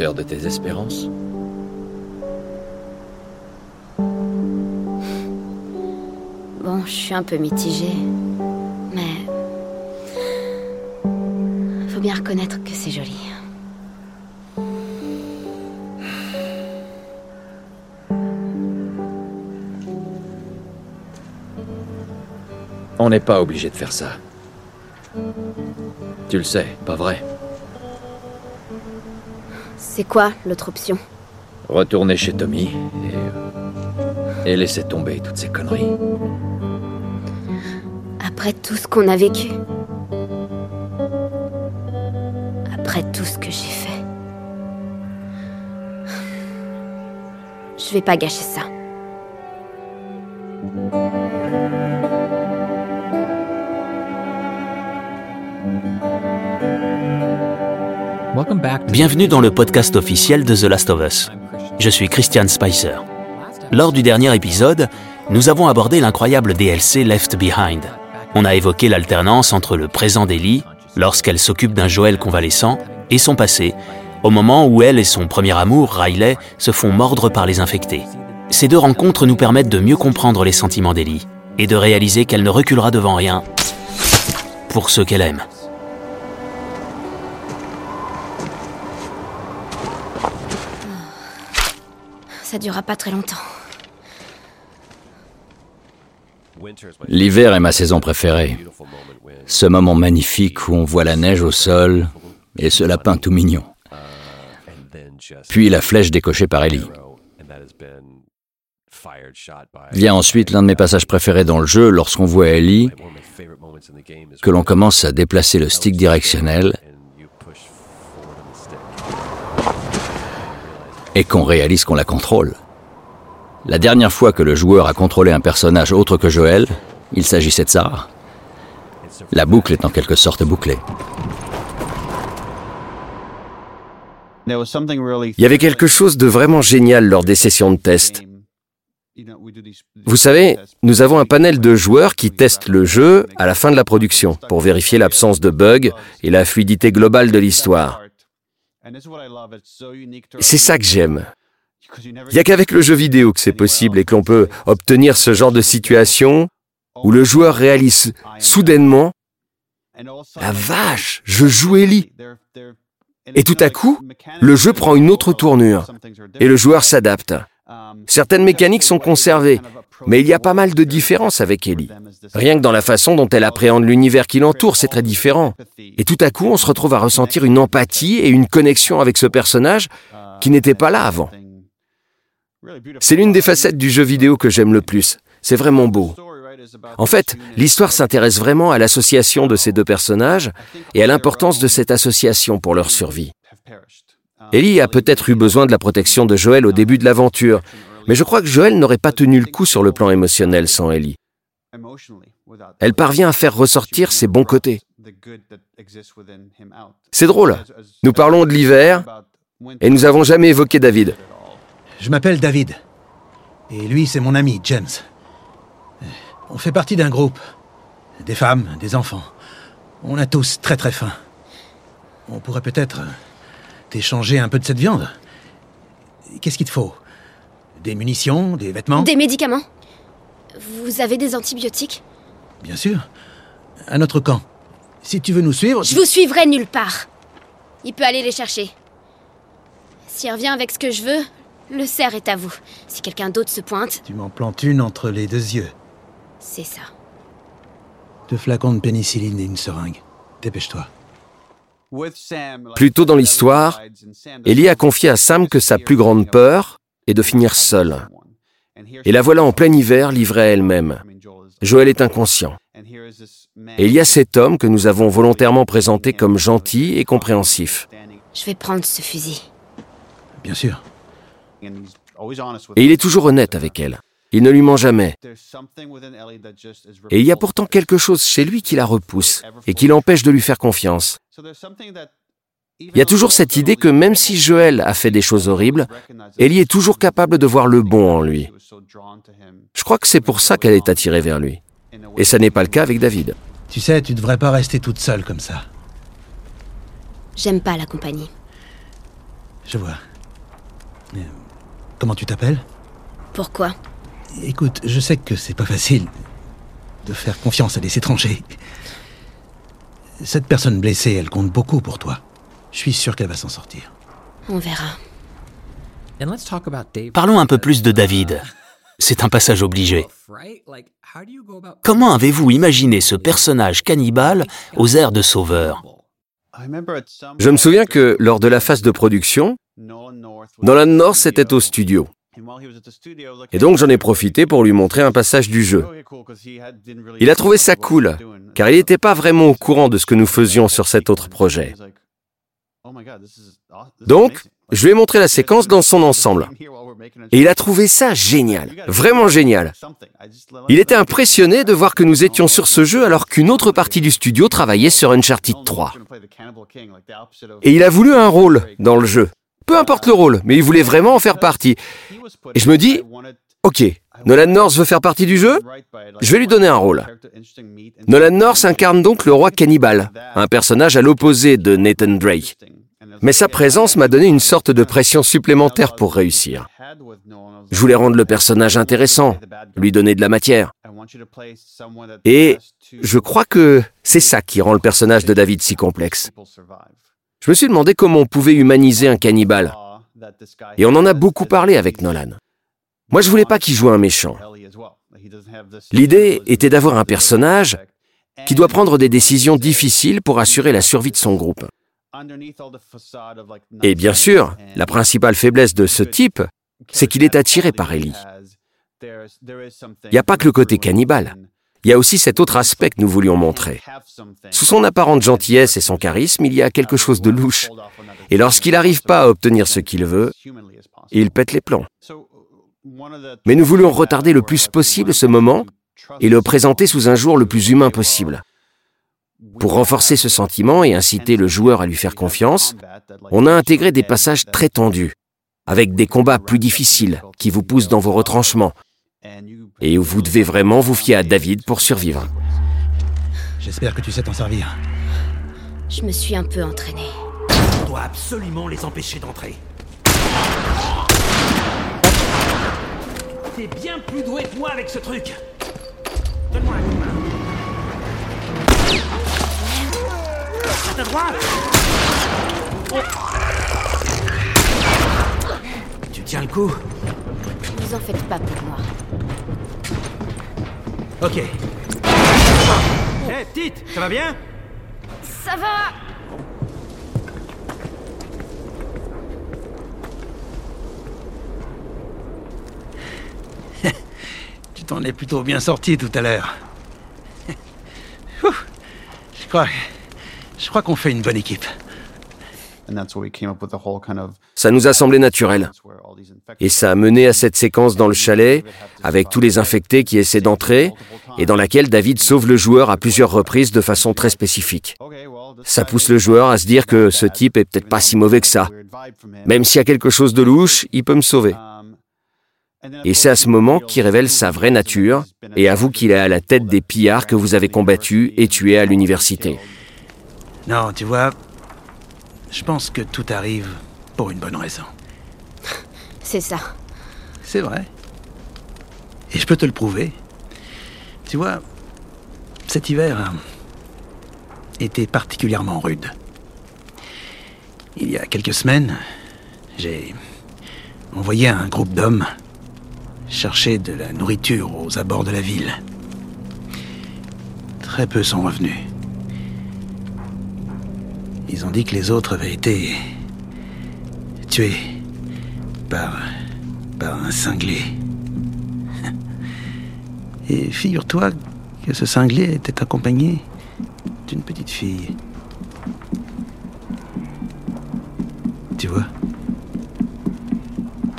hauteur de tes espérances Bon, je suis un peu mitigée. Mais. Faut bien reconnaître que c'est joli. On n'est pas obligé de faire ça. Tu le sais, pas vrai C'est quoi l'autre option? Retourner chez Tommy et. et laisser tomber toutes ces conneries. Après tout ce qu'on a vécu. Après tout ce que j'ai fait. Je vais pas gâcher ça. Bienvenue dans le podcast officiel de The Last of Us. Je suis Christian Spicer. Lors du dernier épisode, nous avons abordé l'incroyable DLC Left Behind. On a évoqué l'alternance entre le présent d'Ellie, lorsqu'elle s'occupe d'un Joël convalescent, et son passé, au moment où elle et son premier amour, Riley, se font mordre par les infectés. Ces deux rencontres nous permettent de mieux comprendre les sentiments d'Ellie et de réaliser qu'elle ne reculera devant rien pour ceux qu'elle aime. Durera pas très longtemps. L'hiver est ma saison préférée. Ce moment magnifique où on voit la neige au sol et ce lapin tout mignon. Puis la flèche décochée par Ellie. Vient ensuite l'un de mes passages préférés dans le jeu lorsqu'on voit Ellie, que l'on commence à déplacer le stick directionnel et qu'on réalise qu'on la contrôle. La dernière fois que le joueur a contrôlé un personnage autre que Joël, il s'agissait de Sarah. La boucle est en quelque sorte bouclée. Il y avait quelque chose de vraiment génial lors des sessions de test. Vous savez, nous avons un panel de joueurs qui testent le jeu à la fin de la production pour vérifier l'absence de bugs et la fluidité globale de l'histoire. C'est ça que j'aime. Il n'y a qu'avec le jeu vidéo que c'est possible et que l'on peut obtenir ce genre de situation où le joueur réalise soudainement La vache, je joue Ellie. Et tout à coup, le jeu prend une autre tournure et le joueur s'adapte. Certaines mécaniques sont conservées, mais il y a pas mal de différences avec Ellie. Rien que dans la façon dont elle appréhende l'univers qui l'entoure, c'est très différent. Et tout à coup, on se retrouve à ressentir une empathie et une connexion avec ce personnage qui n'était pas là avant. C'est l'une des facettes du jeu vidéo que j'aime le plus. C'est vraiment beau. En fait, l'histoire s'intéresse vraiment à l'association de ces deux personnages et à l'importance de cette association pour leur survie. Ellie a peut-être eu besoin de la protection de Joël au début de l'aventure, mais je crois que Joël n'aurait pas tenu le coup sur le plan émotionnel sans Ellie. Elle parvient à faire ressortir ses bons côtés. C'est drôle. Nous parlons de l'hiver et nous n'avons jamais évoqué David. Je m'appelle David. Et lui, c'est mon ami, James. On fait partie d'un groupe. Des femmes, des enfants. On a tous très très faim. On pourrait peut-être t'échanger un peu de cette viande. Qu'est-ce qu'il te faut? Des munitions, des vêtements Des médicaments Vous avez des antibiotiques Bien sûr. À notre camp. Si tu veux nous suivre... Je vous suivrai nulle part. Il peut aller les chercher. S'il revient avec ce que je veux, le cerf est à vous. Si quelqu'un d'autre se pointe, Tu m'en plantes une entre les deux yeux. c'est ça. Deux flacons de pénicilline et une seringue. Dépêche-toi. Plus tôt dans l'histoire, Ellie a confié à Sam que sa plus grande peur est de finir seule. Et la voilà en plein hiver livrée à elle-même. Joël est inconscient. Et il y a cet homme que nous avons volontairement présenté comme gentil et compréhensif. Je vais prendre ce fusil. Bien sûr. Et il est toujours honnête avec elle. Il ne lui ment jamais. Et il y a pourtant quelque chose chez lui qui la repousse et qui l'empêche de lui faire confiance. Il y a toujours cette idée que même si Joël a fait des choses horribles, Ellie est toujours capable de voir le bon en lui. Je crois que c'est pour ça qu'elle est attirée vers lui. Et ça n'est pas le cas avec David. Tu sais, tu devrais pas rester toute seule comme ça. J'aime pas la compagnie. Je vois. Euh, Comment tu t'appelles? Pourquoi? Écoute, je sais que c'est pas facile de faire confiance à des étrangers. Cette personne blessée, elle compte beaucoup pour toi. Je suis sûr qu'elle va s'en sortir. On verra. Parlons un peu plus de David. C'est un passage obligé. Comment avez-vous imaginé ce personnage cannibale aux airs de sauveur? Je me souviens que lors de la phase de production, Nolan North était au studio. Et donc j'en ai profité pour lui montrer un passage du jeu. Il a trouvé ça cool, car il n'était pas vraiment au courant de ce que nous faisions sur cet autre projet. Donc, je lui ai montré la séquence dans son ensemble. Et il a trouvé ça génial, vraiment génial. Il était impressionné de voir que nous étions sur ce jeu alors qu'une autre partie du studio travaillait sur Uncharted 3. Et il a voulu un rôle dans le jeu. Peu importe le rôle, mais il voulait vraiment en faire partie. Et je me dis, ok, Nolan North veut faire partie du jeu Je vais lui donner un rôle. Nolan North incarne donc le roi cannibale, un personnage à l'opposé de Nathan Drake. Mais sa présence m'a donné une sorte de pression supplémentaire pour réussir. Je voulais rendre le personnage intéressant, lui donner de la matière. Et je crois que c'est ça qui rend le personnage de David si complexe. Je me suis demandé comment on pouvait humaniser un cannibale. Et on en a beaucoup parlé avec Nolan. Moi, je voulais pas qu'il joue un méchant. L'idée était d'avoir un personnage qui doit prendre des décisions difficiles pour assurer la survie de son groupe. Et bien sûr, la principale faiblesse de ce type, c'est qu'il est attiré par Ellie. Il n'y a pas que le côté cannibale. Il y a aussi cet autre aspect que nous voulions montrer. Sous son apparente gentillesse et son charisme, il y a quelque chose de louche. Et lorsqu'il n'arrive pas à obtenir ce qu'il veut, il pète les plombs. Mais nous voulions retarder le plus possible ce moment et le présenter sous un jour le plus humain possible. Pour renforcer ce sentiment et inciter le joueur à lui faire confiance, on a intégré des passages très tendus, avec des combats plus difficiles qui vous poussent dans vos retranchements, et où vous devez vraiment vous fier à David pour survivre. J'espère que tu sais t'en servir. Je me suis un peu entraîné. On doit absolument les empêcher d'entrer. T'es bien plus doué que moi avec ce truc. Donne-moi un coup de main. À ta droite Tu tiens le coup Vous en faites pas pour moi. Ok. Hé, petite, ça va bien? Ça va t'en es plutôt bien sorti tout à l'heure. Je crois. Je crois qu'on fait une bonne équipe. Ça nous a semblé naturel. Et ça a mené à cette séquence dans le chalet, avec tous les infectés qui essaient d'entrer, et dans laquelle David sauve le joueur à plusieurs reprises de façon très spécifique. Ça pousse le joueur à se dire que ce type est peut-être pas si mauvais que ça. Même s'il y a quelque chose de louche, il peut me sauver. Et c'est à ce moment qu'il révèle sa vraie nature et avoue qu'il est à la tête des pillards que vous avez combattus et tués à l'université. Non, tu vois, je pense que tout arrive pour une bonne raison. C'est ça. C'est vrai. Et je peux te le prouver. Tu vois, cet hiver a été particulièrement rude. Il y a quelques semaines, j'ai envoyé un groupe d'hommes chercher de la nourriture aux abords de la ville. Très peu sont revenus. Ils ont dit que les autres avaient été tués par, par un cinglé. Et figure-toi que ce cinglé était accompagné d'une petite fille. Tu vois?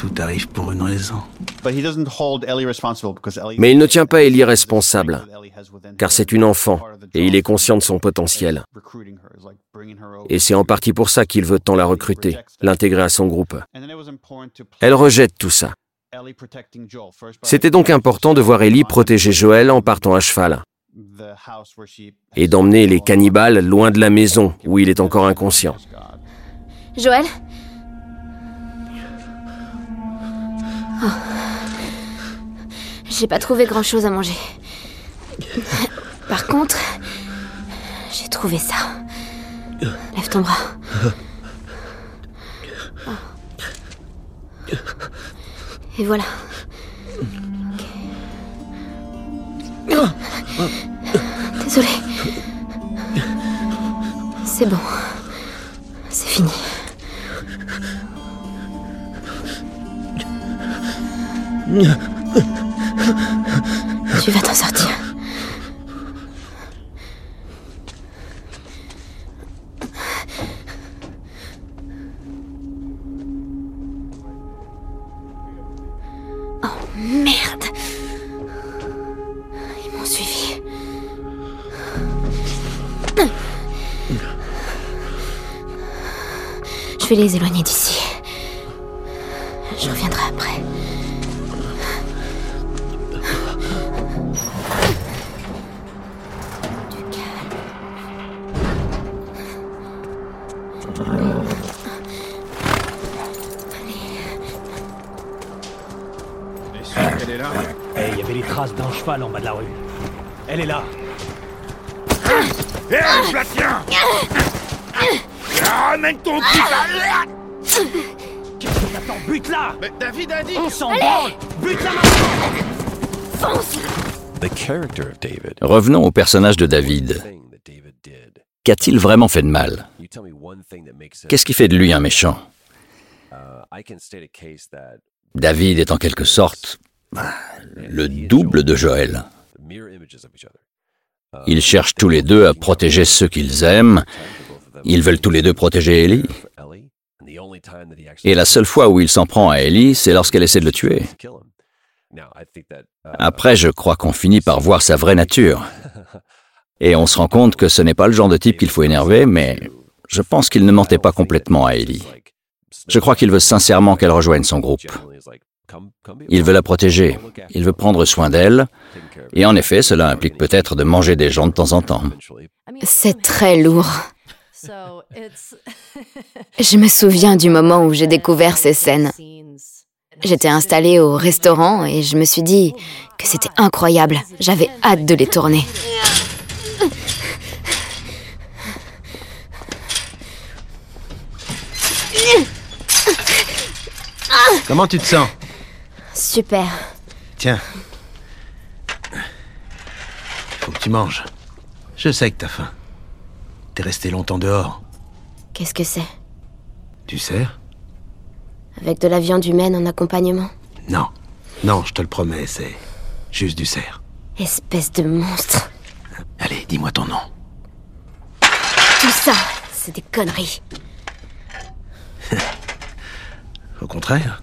Tout arrive pour une raison. Mais il ne tient pas Ellie responsable, car c'est une enfant, et il est conscient de son potentiel. Et c'est en partie pour ça qu'il veut tant la recruter, l'intégrer à son groupe. Elle rejette tout ça. C'était donc important de voir Ellie protéger Joël en partant à cheval, et d'emmener les cannibales loin de la maison où il est encore inconscient. Joël Oh. J'ai pas trouvé grand chose à manger. Par contre, j'ai trouvé ça. Lève ton bras. Oh. Et voilà. Ok. Désolée. C'est bon. Revenons au personnage de David. Qu'a-t-il vraiment fait de mal? Qu'est-ce qui fait de lui un méchant? David est en quelque sorte bah, le double de Joël. Ils cherchent tous les deux à protéger ceux qu'ils aiment. Ils veulent tous les deux protéger Ellie. Et la seule fois où il s'en prend à Ellie, c'est lorsqu'elle essaie de le tuer. Après, je crois qu'on finit par voir sa vraie nature. Et on se rend compte que ce n'est pas le genre de type qu'il faut énerver, mais je pense qu'il ne mentait pas complètement à Ellie. Je crois qu'il veut sincèrement qu'elle rejoigne son groupe. Il veut la protéger, il veut prendre soin d'elle, et en effet, cela implique peut-être de manger des gens de temps en temps. C'est très lourd. Je me souviens du moment où j'ai découvert ces scènes. J'étais installée au restaurant et je me suis dit que c'était incroyable. J'avais hâte de les tourner. Comment tu te sens? Super. Tiens. Faut que tu manges. Je sais que t'as faim. T'es resté longtemps dehors. Qu'est-ce que c'est? Tu sers? Avec de la viande humaine en accompagnement Non. Non, je te le promets, c'est juste du cerf. Espèce de monstre. Allez, dis-moi ton nom. Tout ça, c'est des conneries. Au contraire.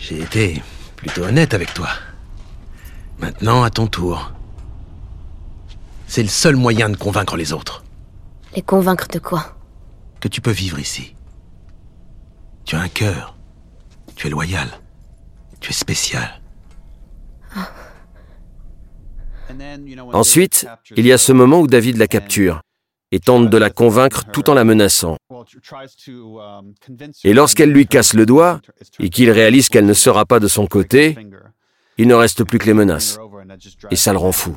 J'ai été plutôt honnête avec toi. Maintenant, à ton tour. C'est le seul moyen de convaincre les autres Les convaincre de quoi? Que tu peux vivre ici. Tu as un cœur. Tu es loyal. Tu es spécial. Ensuite, il y a ce moment où David la capture et tente de la convaincre tout en la menaçant. Et lorsqu'elle lui casse le doigt et qu'il réalise qu'elle ne sera pas de son côté, il ne reste plus que les menaces. Et ça le rend fou.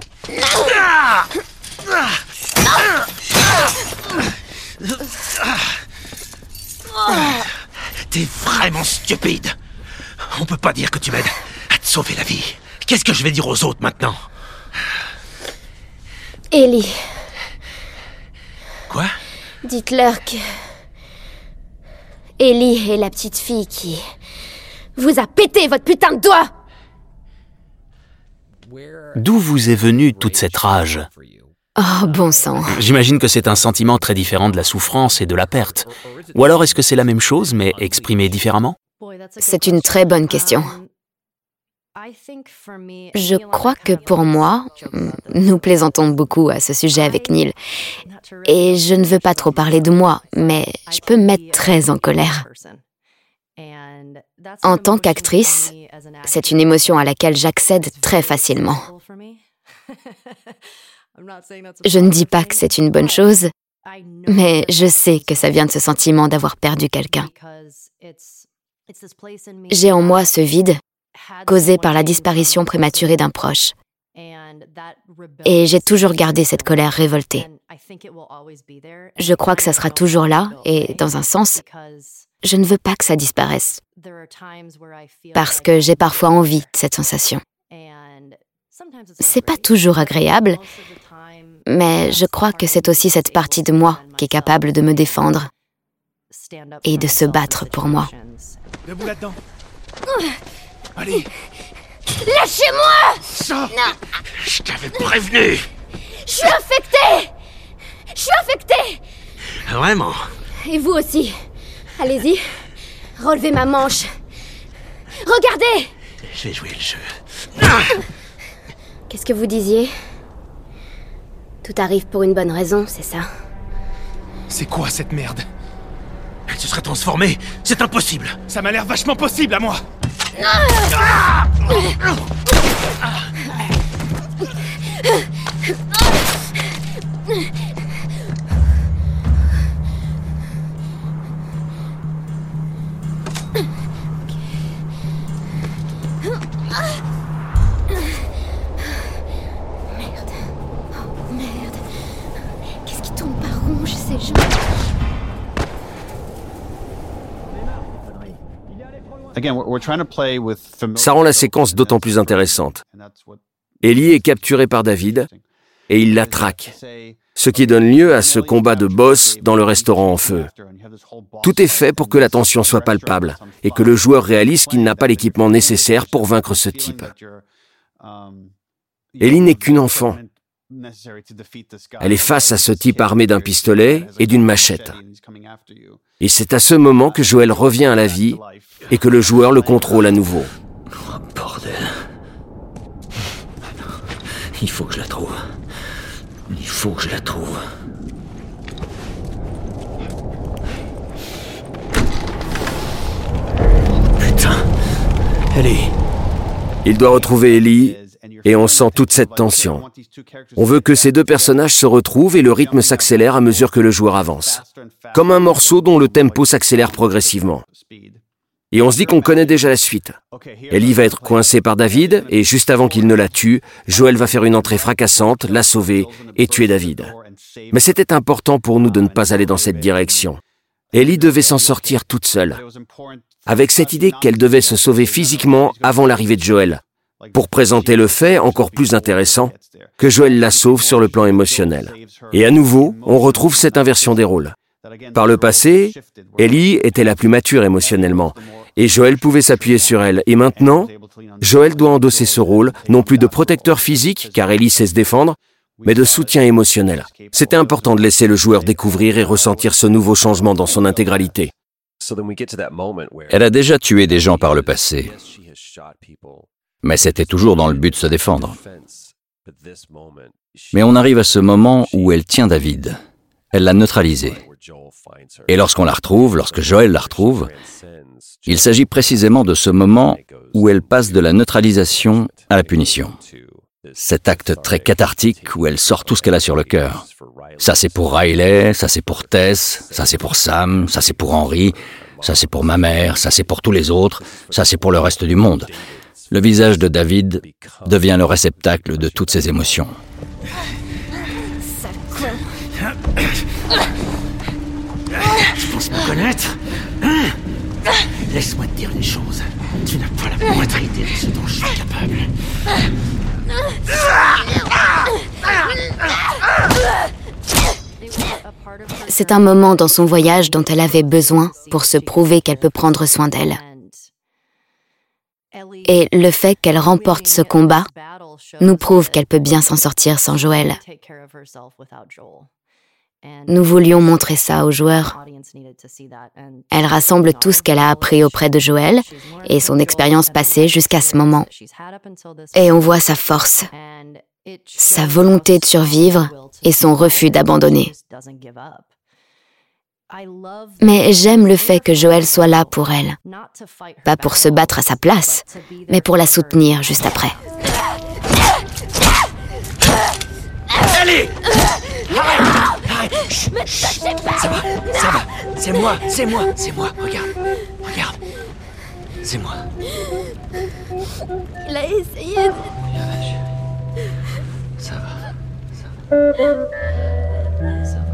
T'es vraiment stupide. On peut pas dire que tu m'aides à te sauver la vie. Qu'est-ce que je vais dire aux autres maintenant? Ellie, Quoi? Dites-leur que... Ellie est la petite fille qui... vous a pété votre putain de doigt. D'où vous est venue toute cette rage? Oh, bon sang. J'imagine que c'est un sentiment très différent de la souffrance et de la perte. Ou alors est-ce que c'est la même chose mais exprimé différemment? C'est une très bonne question. Je crois que pour moi, nous plaisantons beaucoup à ce sujet avec Neil. Et je ne veux pas trop parler de moi, mais je peux me mettre très en colère. En tant qu'actrice, c'est une émotion à laquelle j'accède très facilement. Je ne dis pas que c'est une bonne chose, Mais je sais que ça vient de ce sentiment d'avoir perdu quelqu'un. J'ai en moi ce vide causé par la disparition prématurée d'un proche. Et j'ai toujours gardé cette colère révoltée. Je crois que ça sera toujours là, et dans un sens, je ne veux pas que ça disparaisse. Parce que j'ai parfois envie de cette sensation. C'est pas toujours agréable, mais je crois que c'est aussi cette partie de moi qui est capable de me défendre et de se battre pour moi. Debout là-dedans. Allez, Lâchez-moi! Ça. Je t'avais prévenu. Je suis infectée! Je suis infectée! Vraiment? Et vous aussi. Allez-y, relevez ma manche. Regardez! J'ai joué le jeu. Qu'est-ce que vous disiez? Tout arrive pour une bonne raison, c'est ça. C'est quoi cette merde? Elle se serait transformée. C'est impossible. Ça m'a l'air vachement possible à moi. Qu'est-ce Ça rend la séquence d'autant plus intéressante. Ellie est capturée par David et il la traque, ce qui donne lieu à ce combat de boss dans le restaurant en feu. Tout est fait pour que la tension soit palpable et que le joueur réalise qu'il n'a pas l'équipement nécessaire pour vaincre ce type. Ellie n'est qu'une enfant. Elle est face à ce type armé d'un pistolet et d'une machette. Et c'est à ce moment que Joël revient à la vie et que le joueur le contrôle à nouveau. Oh, bordel. Il faut que je la trouve. Il faut que je la trouve. Putain. Allez. Il doit retrouver Ellie et on sent toute cette tension. On veut que ces deux personnages se retrouvent et le rythme s'accélère à mesure que le joueur avance. Comme un morceau dont le tempo s'accélère progressivement. Et on se dit qu'on connaît déjà la suite. Ellie va être coincée par David, et juste avant qu'il ne la tue, Joël va faire une entrée fracassante, la sauver et tuer David. Mais c'était important pour nous de ne pas aller dans cette direction. Ellie devait s'en sortir toute seule, avec cette idée qu'elle devait se sauver physiquement avant l'arrivée de Joël, pour présenter le fait encore plus intéressant que Joël la sauve sur le plan émotionnel. Et à nouveau, on retrouve cette inversion des rôles. Par le passé, Ellie était la plus mature émotionnellement, et Joël pouvait s'appuyer sur elle. Et maintenant, Joël doit endosser ce rôle, non plus de protecteur physique, car Ellie sait se défendre, mais de soutien émotionnel. C'était important de laisser le joueur découvrir et ressentir ce nouveau changement dans son intégralité. Elle a déjà tué des gens par le passé, mais c'était toujours dans le but de se défendre. Mais on arrive à ce moment où elle tient David. Elle l'a neutralisé. Et lorsqu'on la retrouve, lorsque Joël la retrouve, il s'agit précisément de ce moment où elle passe de la neutralisation à la punition. Cet acte très cathartique où elle sort tout ce qu'elle a sur le cœur. Ça c'est pour Riley, ça c'est pour Tess, ça c'est pour Sam, ça c'est pour Henry, ça c'est pour ma mère, ça c'est pour tous les autres, ça c'est pour le reste du monde. Le visage de David devient le réceptacle de toutes ces émotions. Tu penses me connaître Hein Laisse-moi te dire une chose. Tu n'as pas la moindre idée de ce dont je suis capable. C'est un moment dans son voyage dont elle avait besoin pour se prouver qu'elle peut prendre soin d'elle. Et le fait qu'elle remporte ce combat nous prouve qu'elle peut bien s'en sortir sans Joël. Nous voulions montrer ça aux joueurs. Elle rassemble tout ce qu'elle a appris auprès de Joël et son expérience passée jusqu'à ce moment. Et on voit sa force, sa volonté de survivre et son refus d'abandonner. Mais j'aime le fait que Joël soit là pour elle. Pas pour se battre à sa place, mais pour la soutenir juste après. Allez Arrête Arrête Chut. Ça va, ça va. C'est moi, c'est moi, c'est moi. Regarde, regarde. C'est moi. Il a essayé de... Ça va. Ça va.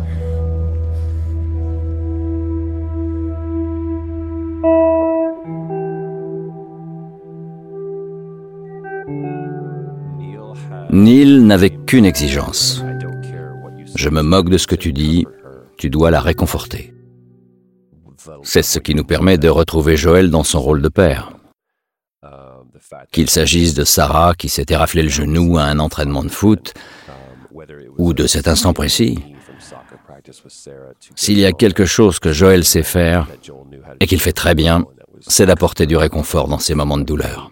Neil n'avait qu'une exigence. Je me moque de ce que tu dis, tu dois la réconforter. C'est ce qui nous permet de retrouver Joël dans son rôle de père. Qu'il s'agisse de Sarah qui s'était raflé le genou à un entraînement de foot, ou de cet instant précis. S'il y a quelque chose que Joël sait faire, et qu'il fait très bien, c'est d'apporter du réconfort dans ces moments de douleur.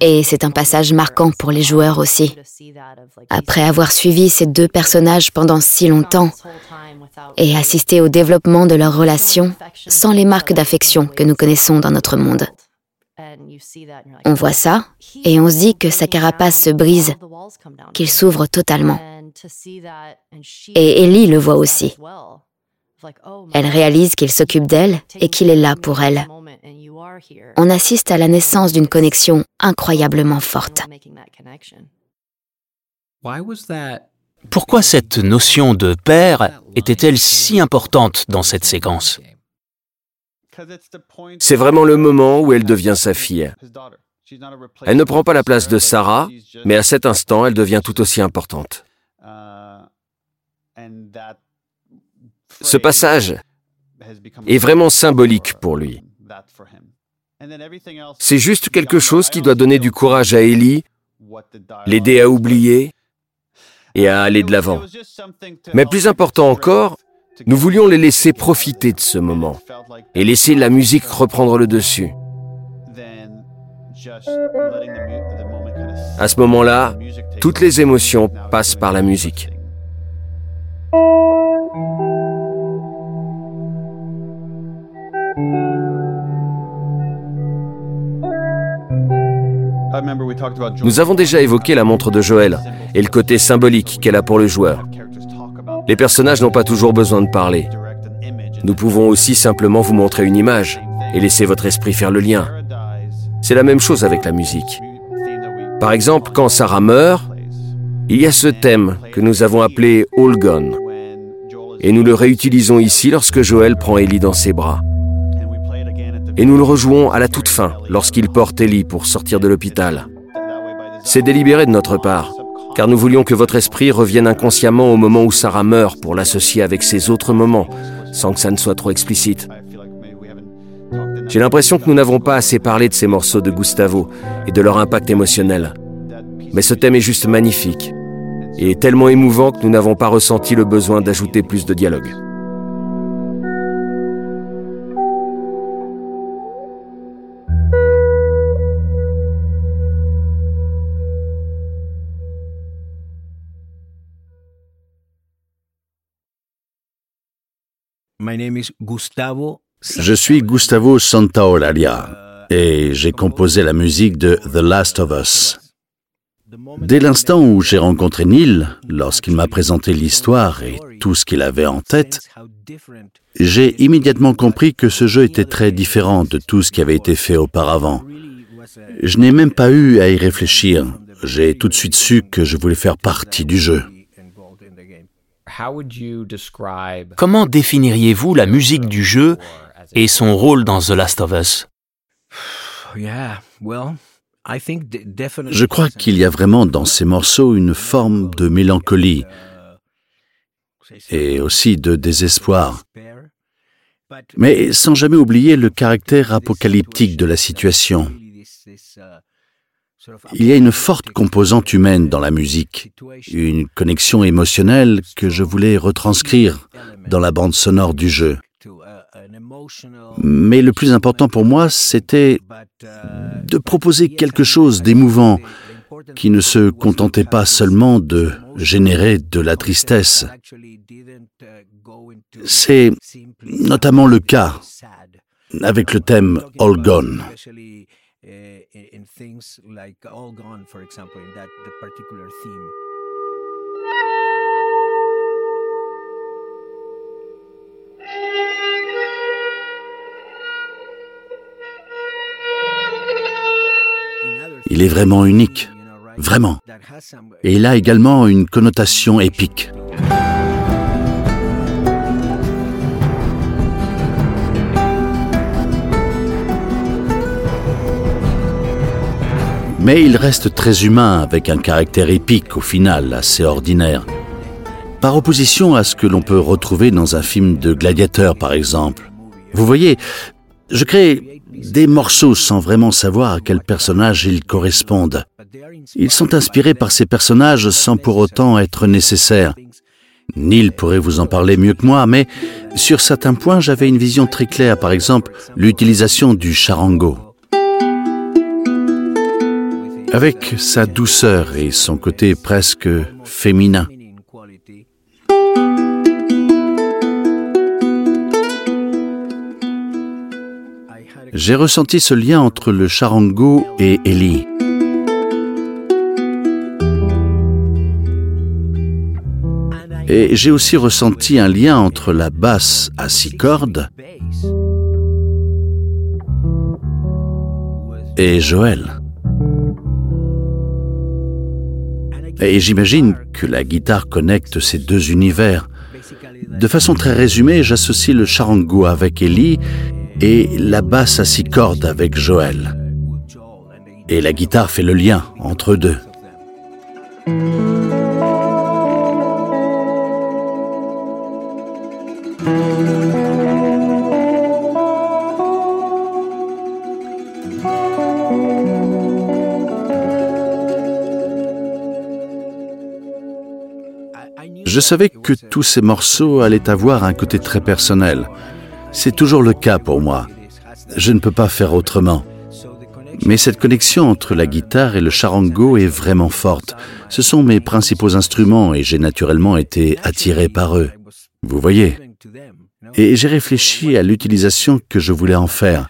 Et c'est un passage marquant pour les joueurs aussi. Après avoir suivi ces deux personnages pendant si longtemps et assisté au développement de leur relation sans les marques d'affection que nous connaissons dans notre monde. On voit ça et on se dit que sa carapace se brise, qu'il s'ouvre totalement. Et Ellie le voit aussi. Elle réalise qu'il s'occupe d'elle et qu'il est là pour elle. On assiste à la naissance d'une connexion incroyablement forte. Pourquoi cette notion de père était-elle si importante dans cette séquence? C'est vraiment le moment où elle devient sa fille. Elle ne prend pas la place de Sarah, mais à cet instant, elle devient tout aussi importante. Ce passage est vraiment symbolique pour lui. C'est juste quelque chose qui doit donner du courage à Ellie, l'aider à oublier et à aller de l'avant. Mais plus important encore, nous voulions les laisser profiter de ce moment et laisser la musique reprendre le dessus. À ce moment-là, toutes les émotions passent par la musique. Nous avons déjà évoqué la montre de Joël et le côté symbolique qu'elle a pour le joueur. Les personnages n'ont pas toujours besoin de parler. Nous pouvons aussi simplement vous montrer une image et laisser votre esprit faire le lien. C'est la même chose avec la musique. Par exemple, quand Sarah meurt, il y a ce thème que nous avons appelé All Gone. Et nous le réutilisons ici lorsque Joël prend Ellie dans ses bras. Et nous le rejouons à la toute fin, lorsqu'il porte Ellie pour sortir de l'hôpital. C'est délibéré de notre part, car nous voulions que votre esprit revienne inconsciemment au moment où Sarah meurt pour l'associer avec ses autres moments, sans que ça ne soit trop explicite. J'ai l'impression que nous n'avons pas assez parlé de ces morceaux de Gustavo et de leur impact émotionnel. Mais ce thème est juste magnifique et tellement émouvant que nous n'avons pas ressenti le besoin d'ajouter plus de dialogue. Je suis Gustavo Santaolaria et j'ai composé la musique de The Last of Us. Dès l'instant où j'ai rencontré Neil, lorsqu'il m'a présenté l'histoire et tout ce qu'il avait en tête, j'ai immédiatement compris que ce jeu était très différent de tout ce qui avait été fait auparavant. Je n'ai même pas eu à y réfléchir. J'ai tout de suite su que je voulais faire partie du jeu. Comment définiriez-vous la musique du jeu et son rôle dans The Last of Us Je crois qu'il y a vraiment dans ces morceaux une forme de mélancolie et aussi de désespoir, mais sans jamais oublier le caractère apocalyptique de la situation. Il y a une forte composante humaine dans la musique, une connexion émotionnelle que je voulais retranscrire dans la bande sonore du jeu. Mais le plus important pour moi, c'était de proposer quelque chose d'émouvant qui ne se contentait pas seulement de générer de la tristesse. C'est notamment le cas avec le thème All Gone. in things like All Gone, for example, in that the particular theme. Il est vraiment unique, vraiment. Et il a également une connotation épique. Mais il reste très humain avec un caractère épique au final, assez ordinaire. Par opposition à ce que l'on peut retrouver dans un film de gladiateur par exemple. Vous voyez, je crée des morceaux sans vraiment savoir à quel personnage ils correspondent. Ils sont inspirés par ces personnages sans pour autant être nécessaires. Neil pourrait vous en parler mieux que moi, mais sur certains points, j'avais une vision très claire, par exemple l'utilisation du charango. Avec sa douceur et son côté presque féminin. J'ai ressenti ce lien entre le charango et Ellie. Et j'ai aussi ressenti un lien entre la basse à six cordes et Joël. Et j'imagine que la guitare connecte ces deux univers. De façon très résumée, j'associe le charango avec Ellie et la basse à six cordes avec Joël. Et la guitare fait le lien entre deux. Je savais que tous ces morceaux allaient avoir un côté très personnel. C'est toujours le cas pour moi. Je ne peux pas faire autrement. Mais cette connexion entre la guitare et le charango est vraiment forte. Ce sont mes principaux instruments et j'ai naturellement été attiré par eux. Vous voyez Et j'ai réfléchi à l'utilisation que je voulais en faire.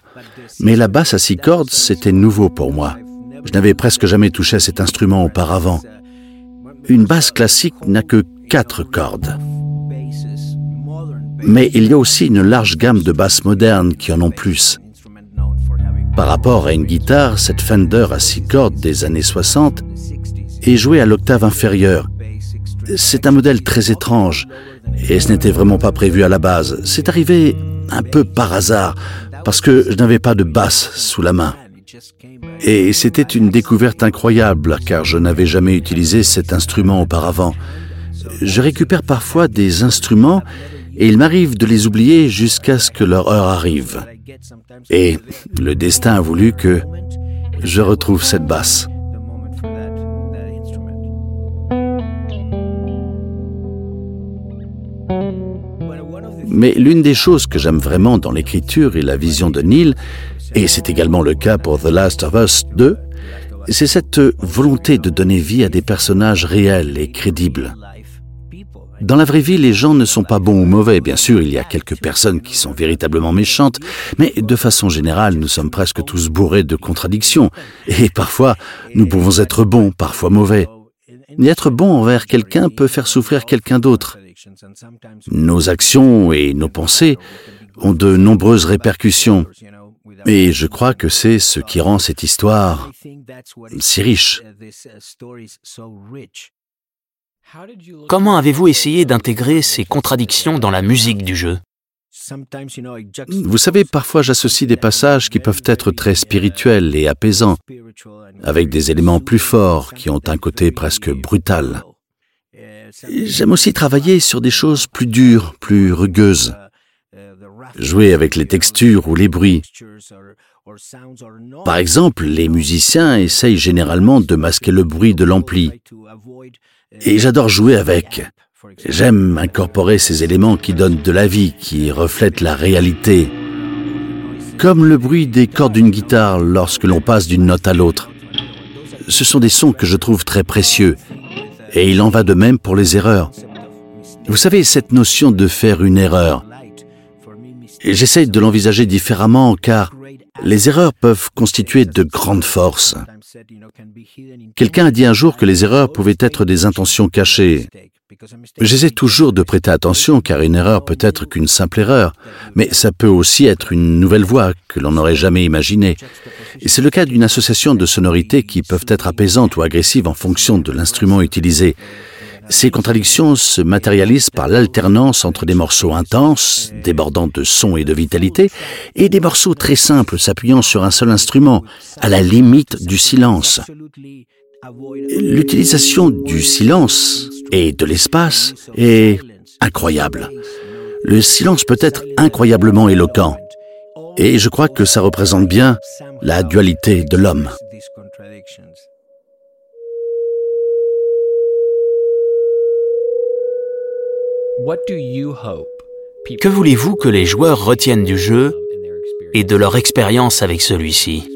Mais la basse à six cordes, c'était nouveau pour moi. Je n'avais presque jamais touché à cet instrument auparavant. Une basse classique n'a que quatre cordes. Mais il y a aussi une large gamme de basses modernes qui en ont plus. Par rapport à une guitare, cette Fender à six cordes des années 60 est jouée à l'octave inférieure. C'est un modèle très étrange et ce n'était vraiment pas prévu à la base. C'est arrivé un peu par hasard parce que je n'avais pas de basse sous la main. Et c'était une découverte incroyable car je n'avais jamais utilisé cet instrument auparavant. Je récupère parfois des instruments et il m'arrive de les oublier jusqu'à ce que leur heure arrive. Et le destin a voulu que je retrouve cette basse. Mais l'une des choses que j'aime vraiment dans l'écriture et la vision de Neil, et c'est également le cas pour The Last of Us 2, c'est cette volonté de donner vie à des personnages réels et crédibles. Dans la vraie vie, les gens ne sont pas bons ou mauvais. Bien sûr, il y a quelques personnes qui sont véritablement méchantes, mais de façon générale, nous sommes presque tous bourrés de contradictions. Et parfois, nous pouvons être bons, parfois mauvais. Être bon envers quelqu'un peut faire souffrir quelqu'un d'autre. Nos actions et nos pensées ont de nombreuses répercussions. Et je crois que c'est ce qui rend cette histoire si riche. Comment avez-vous essayé d'intégrer ces contradictions dans la musique du jeu? Vous savez, parfois j'associe des passages qui peuvent être très spirituels et apaisants, avec des éléments plus forts qui ont un côté presque brutal. J'aime aussi travailler sur des choses plus dures, plus rugueuses. Jouer avec les textures ou les bruits. Par exemple, les musiciens essayent généralement de masquer le bruit de l'ampli. Et j'adore jouer avec. J'aime incorporer ces éléments qui donnent de la vie, qui reflètent la réalité. Comme le bruit des cordes d'une guitare lorsque l'on passe d'une note à l'autre. Ce sont des sons que je trouve très précieux. Et il en va de même pour les erreurs. Vous savez, cette notion de faire une erreur, j'essaye de l'envisager différemment car les erreurs peuvent constituer de grandes forces. Quelqu'un a dit un jour que les erreurs pouvaient être des intentions cachées. J'essaie toujours de prêter attention car une erreur peut être qu'une simple erreur, mais ça peut aussi être une nouvelle voix que l'on n'aurait jamais imaginée. C'est le cas d'une association de sonorités qui peuvent être apaisantes ou agressives en fonction de l'instrument utilisé. Ces contradictions se matérialisent par l'alternance entre des morceaux intenses, débordant de son et de vitalité, et des morceaux très simples s'appuyant sur un seul instrument, à la limite du silence. L'utilisation du silence et de l'espace est incroyable. Le silence peut être incroyablement éloquent. Et je crois que ça représente bien la dualité de l'homme. Que voulez-vous que les joueurs retiennent du jeu et de leur expérience avec celui-ci?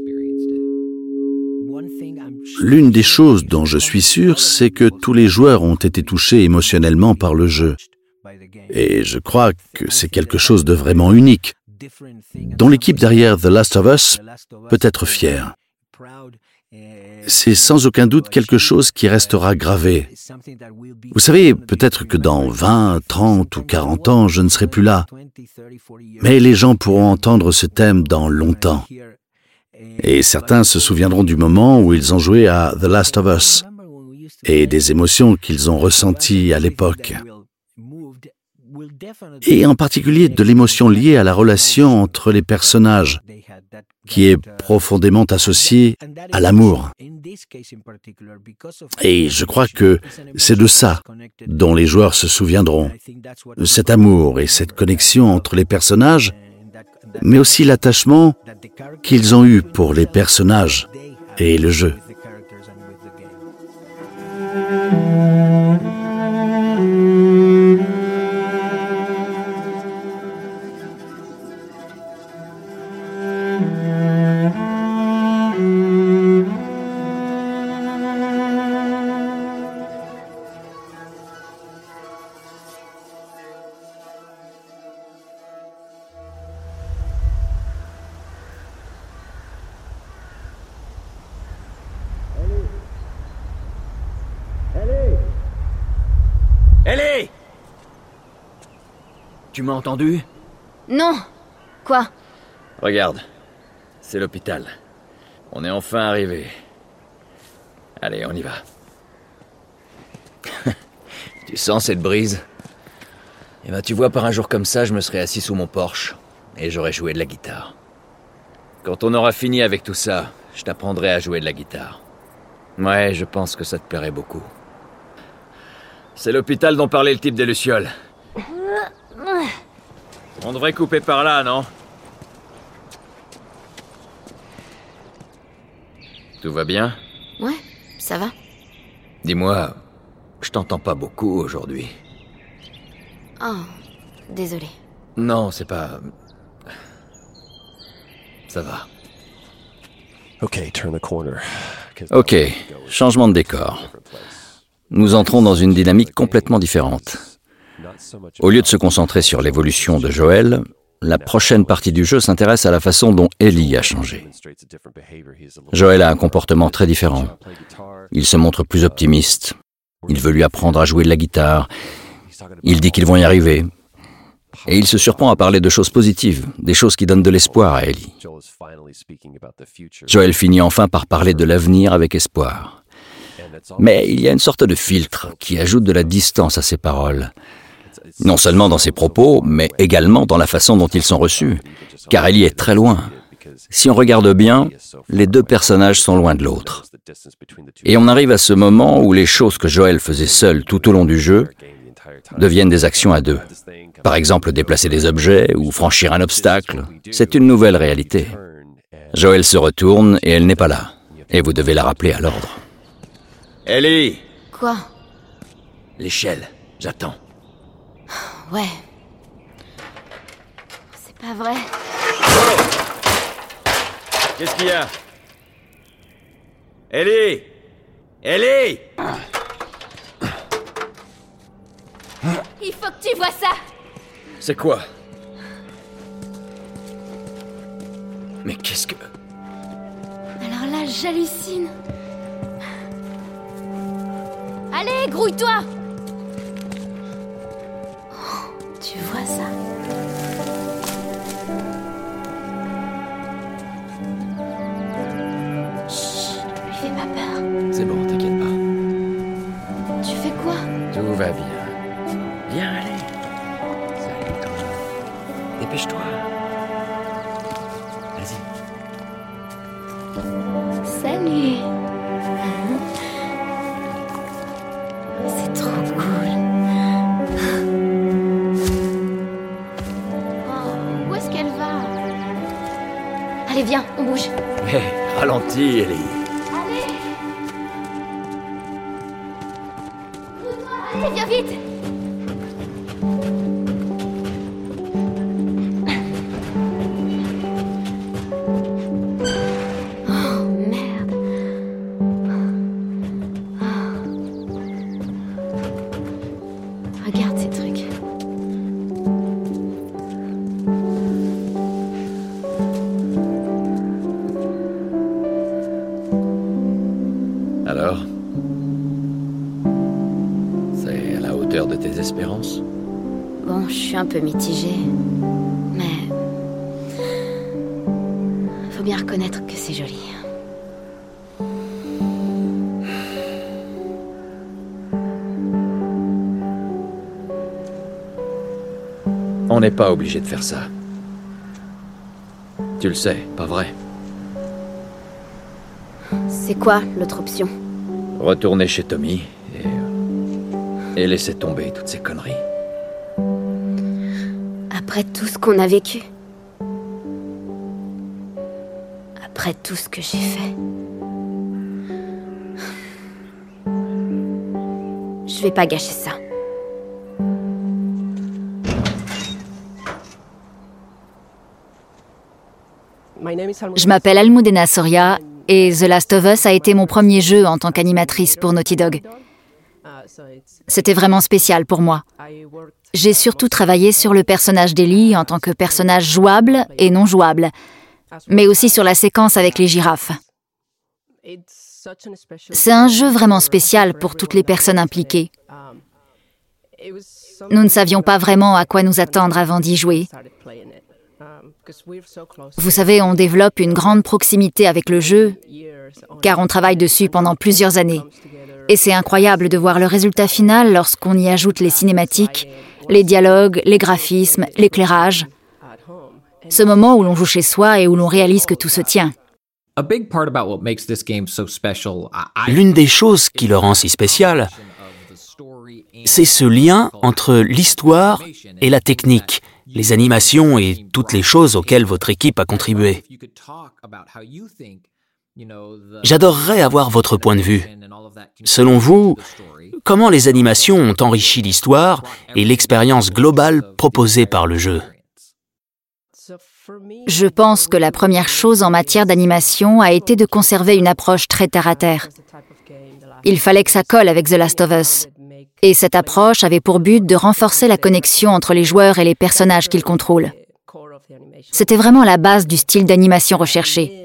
L'une des choses dont je suis sûr, c'est que tous les joueurs ont été touchés émotionnellement par le jeu. Et je crois que c'est quelque chose de vraiment unique, dont l'équipe derrière The Last of Us peut être fière. C'est sans aucun doute quelque chose qui restera gravé. Vous savez, peut-être que dans 20, 30 ou 40 ans, je ne serai plus là. Mais les gens pourront entendre ce thème dans longtemps. Et certains se souviendront du moment où ils ont joué à The Last of Us et des émotions qu'ils ont ressenties à l'époque. Et en particulier de l'émotion liée à la relation entre les personnages, qui est profondément associée à l'amour. Et je crois que c'est de ça dont les joueurs se souviendront. Cet amour et cette connexion entre les personnages mais aussi l'attachement qu'ils ont eu pour les personnages et le jeu. M'as entendu Non Quoi? Regarde, c'est l'hôpital. On est enfin arrivé. Allez, on y va. tu sens cette brise? Eh ben, tu vois, par un jour comme ça, je me serais assis sous mon Porsche et j'aurais joué de la guitare. Quand on aura fini avec tout ça, je t'apprendrai à jouer de la guitare. Ouais, je pense que ça te plairait beaucoup. C'est l'hôpital dont parlait le type des Lucioles. On devrait couper par là, non Tout va bien Ouais, ça va. Dis-moi, je t'entends pas beaucoup aujourd'hui. Oh, désolé. Non, c'est pas... Ça va. Okay, turn the corner. Ok, changement de décor. Nous entrons dans une dynamique complètement différente. Au lieu de se concentrer sur l'évolution de Joël, la prochaine partie du jeu s'intéresse à la façon dont Ellie a changé. Joël a un comportement très différent. Il se montre plus optimiste. Il veut lui apprendre à jouer de la guitare. Il dit qu'ils vont y arriver. Et il se surprend à parler de choses positives, des choses qui donnent de l'espoir à Ellie. Joël finit enfin par parler de l'avenir avec espoir. Mais il y a une sorte de filtre qui ajoute de la distance à ses paroles. Non seulement dans ses propos, mais également dans la façon dont ils sont reçus. Car Ellie est très loin. Si on regarde bien, les deux personnages sont loin de l'autre. Et on arrive à ce moment où les choses que Joël faisait seul tout au long du jeu deviennent des actions à deux. Par exemple, déplacer des objets ou franchir un obstacle. C'est une nouvelle réalité. Joël se retourne et elle n'est pas là. Et vous devez la rappeler à l'ordre. Ellie Quoi? L'échelle, j'attends. Ouais. C'est pas vrai. Qu'est-ce qu'il y a Ellie Ellie Il faut que tu vois ça C'est quoi Mais qu'est-ce que... Alors là, j'hallucine. Allez, grouille-toi Tu vois ça? Chut, lui fais pas peur. C'est bon, t'inquiète pas. Tu fais quoi? Tout va bien. Viens, allez. Salut. Dépêche-toi. Bouge. Hé, ralentis, Ellie. Peu mitigée, mais faut bien reconnaître que c'est joli. On n'est pas obligé de faire ça. Tu le sais, pas vrai? C'est quoi l'autre option? Retourner chez Tommy et, euh, et laisser tomber toutes ces conneries. Après tout ce qu'on a vécu Après tout ce que j'ai fait Je vais pas gâcher ça. Je m'appelle Almudena Soria et The Last of Us a été mon premier jeu en tant qu'animatrice pour Naughty Dog. C'était vraiment spécial pour moi. J'ai surtout travaillé sur le personnage d'Ellie en tant que personnage jouable et non jouable, mais aussi sur la séquence avec les girafes. C'est un jeu vraiment spécial pour toutes les personnes impliquées. Nous ne savions pas vraiment à quoi nous attendre avant d'y jouer. Vous savez, on développe une grande proximité avec le jeu, car on travaille dessus pendant plusieurs années. Et c'est incroyable de voir le résultat final lorsqu'on y ajoute les cinématiques, les dialogues, les graphismes, l'éclairage. Ce moment où l'on joue chez soi et où l'on réalise que tout se tient. L'une des choses qui le rend si spécial, c'est ce lien entre l'histoire et la technique, les animations et toutes les choses auxquelles votre équipe a contribué. J'adorerais avoir votre point de vue. Selon vous, comment les animations ont enrichi l'histoire et l'expérience globale proposée par le jeu Je pense que la première chose en matière d'animation a été de conserver une approche très terre-à-terre. Il fallait que ça colle avec The Last of Us. Et cette approche avait pour but de renforcer la connexion entre les joueurs et les personnages qu'ils contrôlent. C'était vraiment la base du style d'animation recherché.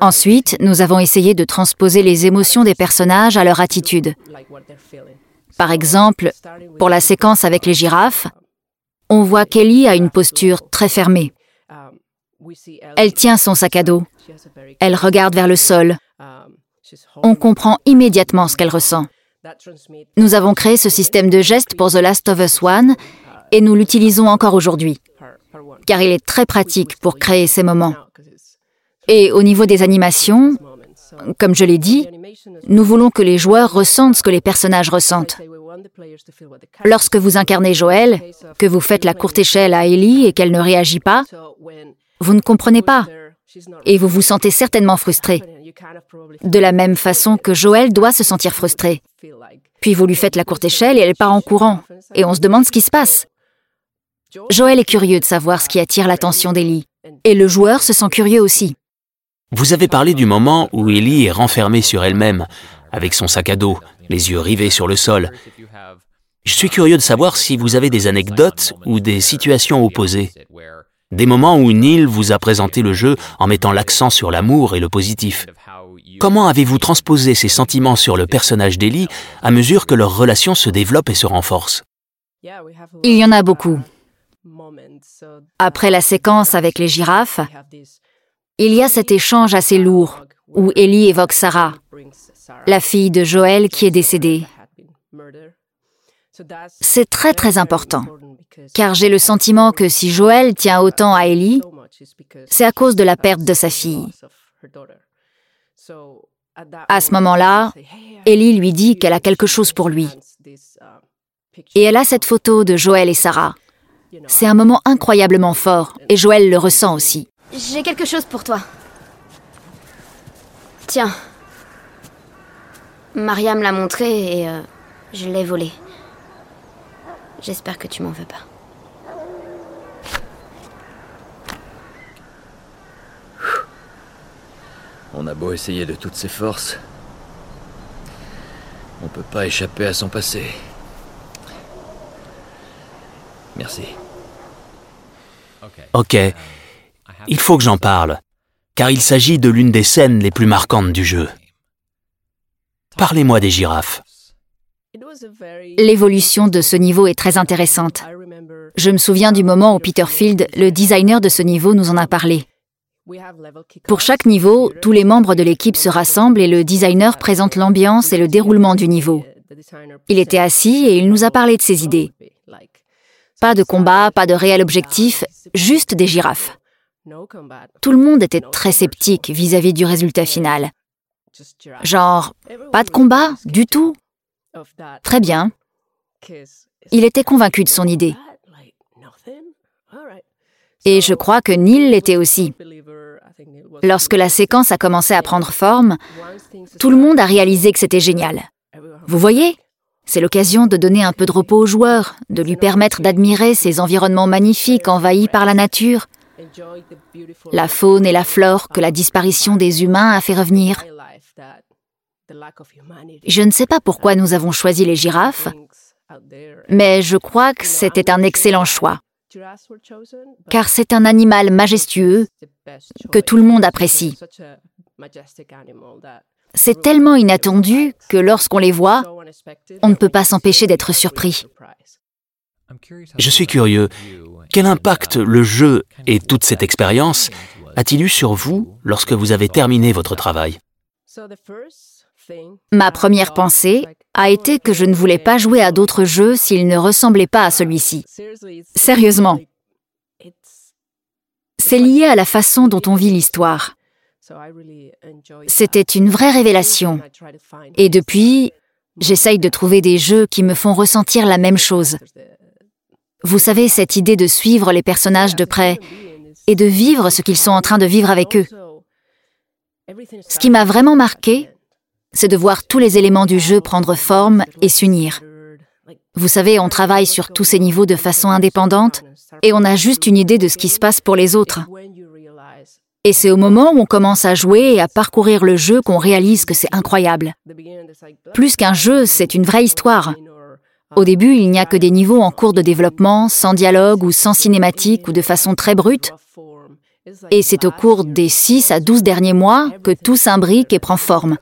Ensuite, nous avons essayé de transposer les émotions des personnages à leur attitude. Par exemple, pour la séquence avec les girafes, on voit qu'Ellie a une posture très fermée. Elle tient son sac à dos. Elle regarde vers le sol. On comprend immédiatement ce qu'elle ressent. Nous avons créé ce système de gestes pour The Last of Us One et nous l'utilisons encore aujourd'hui, car il est très pratique pour créer ces moments. Et au niveau des animations, comme je l'ai dit, nous voulons que les joueurs ressentent ce que les personnages ressentent. Lorsque vous incarnez Joël, que vous faites la courte échelle à Ellie et qu'elle ne réagit pas, vous ne comprenez pas et vous vous sentez certainement frustré. De la même façon que Joël doit se sentir frustré. Puis vous lui faites la courte échelle et elle part en courant. Et on se demande ce qui se passe. Joël est curieux de savoir ce qui attire l'attention d'Ellie. Et le joueur se sent curieux aussi. Vous avez parlé du moment où Ellie est renfermée sur elle-même, avec son sac à dos, les yeux rivés sur le sol. Je suis curieux de savoir si vous avez des anecdotes ou des situations opposées. Des moments où Neil vous a présenté le jeu en mettant l'accent sur l'amour et le positif. Comment avez-vous transposé ces sentiments sur le personnage d'Ellie à mesure que leur relation se développe et se renforce? Il y en a beaucoup. Après la séquence avec les girafes, il y a cet échange assez lourd où Ellie évoque Sarah, la fille de Joël qui est décédée. C'est très très important, car j'ai le sentiment que si Joël tient autant à Ellie, c'est à cause de la perte de sa fille. À ce moment-là, Ellie lui dit qu'elle a quelque chose pour lui. Et elle a cette photo de Joël et Sarah. C'est un moment incroyablement fort, et Joël le ressent aussi. J'ai quelque chose pour toi. Tiens. Mariam l'a montré et euh, je l'ai volé. J'espère que tu m'en veux pas. On a beau essayer de toutes ses forces, on peut pas échapper à son passé. Merci. Ok, il faut que j'en parle, car il s'agit de l'une des scènes les plus marquantes du jeu. Parlez-moi des girafes. L'évolution de ce niveau est très intéressante. Je me souviens du moment où Peter Field, le designer de ce niveau, nous en a parlé. Pour chaque niveau, tous les membres de l'équipe se rassemblent et le designer présente l'ambiance et le déroulement du niveau. Il était assis et il nous a parlé de ses idées. Pas de combat, pas de réel objectif, juste des girafes. Tout le monde était très sceptique vis-à-vis du résultat final. Genre, pas de combat du tout? Très bien. Il était convaincu de son idée. Et je crois que Neil l'était aussi. Lorsque la séquence a commencé à prendre forme, tout le monde a réalisé que c'était génial. Vous voyez? C'est l'occasion de donner un peu de repos au joueur, de lui permettre d'admirer ces environnements magnifiques envahis par la nature, la faune et la flore que la disparition des humains a fait revenir. Je ne sais pas pourquoi nous avons choisi les girafes, mais je crois que c'était un excellent choix, car c'est un animal majestueux que tout le monde apprécie. C'est tellement inattendu que lorsqu'on les voit, on ne peut pas s'empêcher d'être surpris. Je suis curieux, quel impact le jeu et toute cette expérience a-t-il eu sur vous lorsque vous avez terminé votre travail? Ma première pensée a été que je ne voulais pas jouer à d'autres jeux s'ils ne ressemblaient pas à celui-ci. Sérieusement. C'est lié à la façon dont on vit l'histoire. C'était une vraie révélation. Et depuis, j'essaye de trouver des jeux qui me font ressentir la même chose. Vous savez, cette idée de suivre les personnages de près et de vivre ce qu'ils sont en train de vivre avec eux. Ce qui m'a vraiment marqué, c'est de voir tous les éléments du jeu prendre forme et s'unir. Vous savez, on travaille sur tous ces niveaux de façon indépendante et on a juste une idée de ce qui se passe pour les autres. Et c'est au moment où on commence à jouer et à parcourir le jeu qu'on réalise que c'est incroyable. Plus qu'un jeu, c'est une vraie histoire. Au début, il n'y a que des niveaux en cours de développement, sans dialogue ou sans cinématique ou de façon très brute. Et c'est au cours des 6 à 12 derniers mois que tout s'imbrique et prend forme.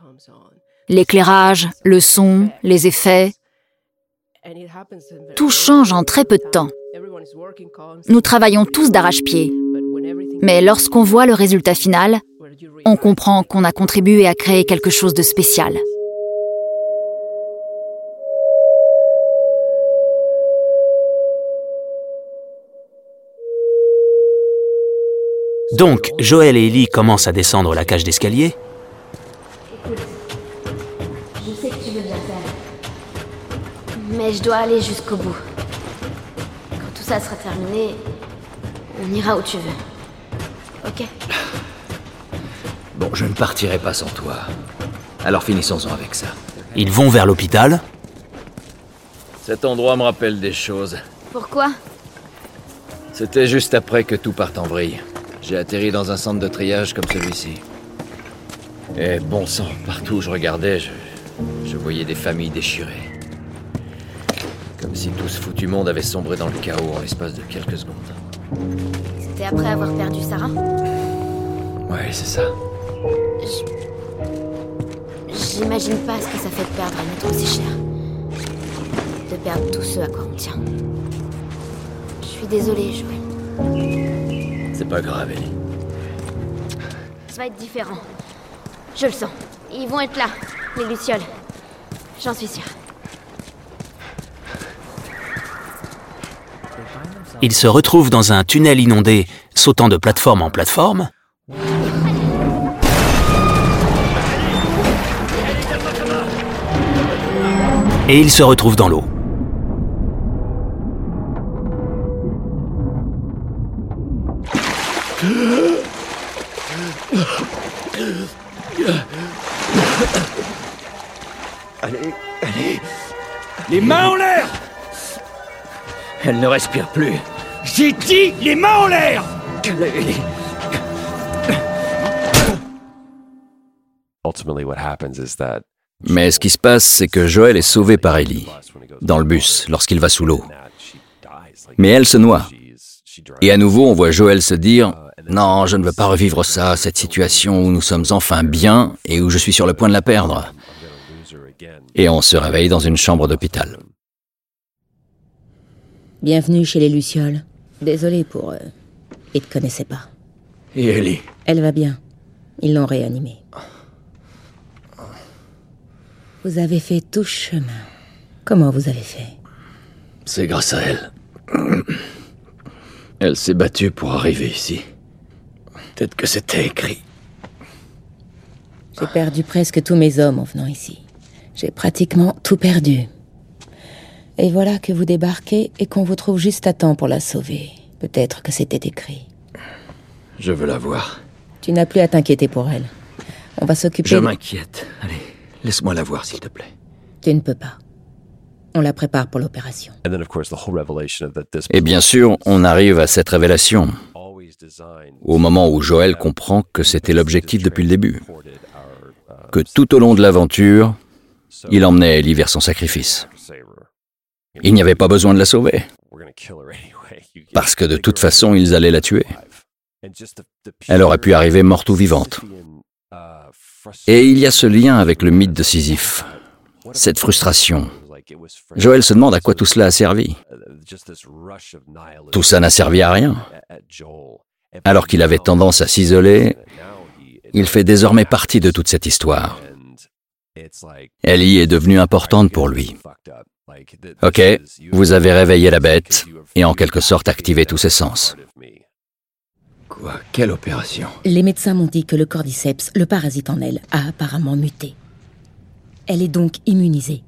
L'éclairage, le son, les effets, tout change en très peu de temps. Nous travaillons tous d'arrache-pied. Mais lorsqu'on voit le résultat final, on comprend qu'on a contribué à créer quelque chose de spécial. Donc, Joël et Ellie commencent à descendre la cage d'escalier. Je sais que tu veux bien faire. Mais je dois aller jusqu'au bout. Quand tout ça sera terminé, on ira où tu veux. Ok? Bon, je ne partirai pas sans toi. Alors finissons-en avec ça. Ils vont vers l'hôpital. Cet endroit me rappelle des choses. Pourquoi? C'était juste après que tout parte en vrille. J'ai atterri dans un centre de triage comme celui-ci. Et bon sang, partout où je regardais, je, je voyais des familles déchirées. Comme si tout ce foutu monde avait sombré dans le chaos en l'espace de quelques secondes. C'était après avoir perdu Sarah Ouais, c'est ça. J'imagine pas ce que ça fait de perdre un être aussi cher. De perdre tous ceux à quoi on tient. Je suis désolée, Joël. C'est pas grave, Ellie. Ça va être différent. Je le sens. Ils vont être là, les Lucioles. J'en suis sûre. Ils se retrouvent dans un tunnel inondé, sautant de plateforme en plateforme. Et ils se retrouvent dans l'eau. Allez, allez. Les mains en l'air Elle ne respire plus. J'ai dit les mains en l'air Ellie. Ultimately, what happens is that Mais ce qui se passe, c'est que Joël est sauvé par Ellie, dans le bus, lorsqu'il va sous l'eau. Mais elle se noie. Et à nouveau, on voit Joël se dire Non, je ne veux pas revivre ça, cette situation où nous sommes enfin bien et où je suis sur le point de la perdre. Et on se réveille dans une chambre d'hôpital. Bienvenue chez les Lucioles. Désolé pour... Euh, ils te connaissaient pas. Et Ellie? Elle va bien. Ils l'ont réanimée. Vous avez fait tout chemin. Comment vous avez fait? C'est grâce à elle. Elle s'est battue pour arriver ici. Peut-être que c'était écrit. J'ai perdu presque tous mes hommes en venant ici. J'ai pratiquement tout perdu. Et voilà que vous débarquez et qu'on vous trouve juste à temps pour la sauver. Peut-être que c'était écrit. Je veux la voir. Tu n'as plus à t'inquiéter pour elle. On va s'occuper... Je de- m'inquiète. Allez, laisse-moi la voir, s'il te plaît. Tu ne peux pas. On la prépare pour l'opération. And then, of course, the whole revelation of that this Et bien sûr, on arrive à cette révélation, au moment où Joël comprend que c'était l'objectif depuis le début. Que tout au long de l'aventure, il emmenait Ellie vers son sacrifice. Il n'y avait pas besoin de la sauver, parce que de toute façon, ils allaient la tuer. Elle aurait pu arriver morte ou vivante. Et il y a ce lien avec le mythe de Sisyphe, cette frustration. Joël se demande à quoi tout cela a servi. Tout ça n'a servi à rien. Alors qu'il avait tendance à s'isoler, il fait désormais partie de toute cette histoire. Ellie est devenue importante pour lui. Ok, vous avez réveillé la bête et en quelque sorte activé tous ses sens. Quoi Quelle opération? Les médecins m'ont dit que le cordyceps, le parasite en elle, a apparemment muté. Elle est donc immunisée.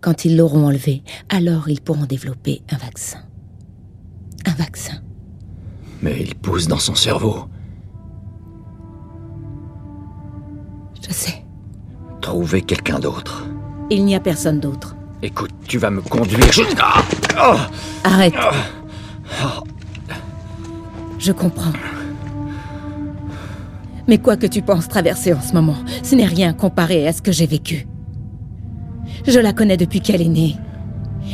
Quand ils l'auront enlevée, alors ils pourront développer un vaccin. Un vaccin. Mais il pousse dans son cerveau. Je sais. Trouver quelqu'un d'autre. Il n'y a personne d'autre. Écoute, tu vas me conduire. Oh Arrête. Je comprends. Mais quoi que tu penses traverser en ce moment, ce n'est rien comparé à ce que j'ai vécu. Je la connais depuis qu'elle est née.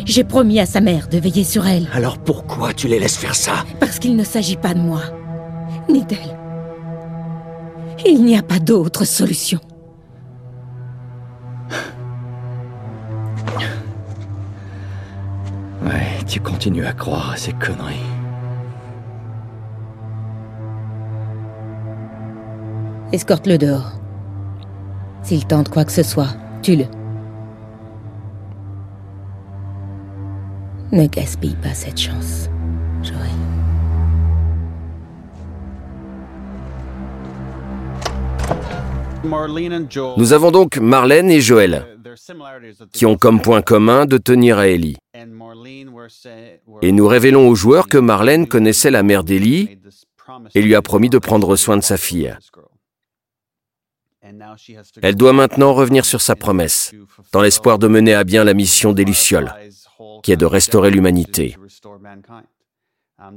J'ai promis à sa mère de veiller sur elle. Alors pourquoi tu les laisses faire ça? Parce qu'il ne s'agit pas de moi, ni d'elle. Il n'y a pas d'autre solution. Ouais, tu continues à croire à ces conneries. Escorte-le dehors. S'il tente quoi que ce soit, tue-le. Ne gaspille pas cette chance, Joël. Nous avons donc Marlène et Joël, qui ont comme point commun de tenir à Ellie. Et nous révélons aux joueurs que Marlène connaissait la mère d'Ellie et lui a promis de prendre soin de sa fille. Elle doit maintenant revenir sur sa promesse, dans l'espoir de mener à bien la mission des Lucioles, qui est de restaurer l'humanité.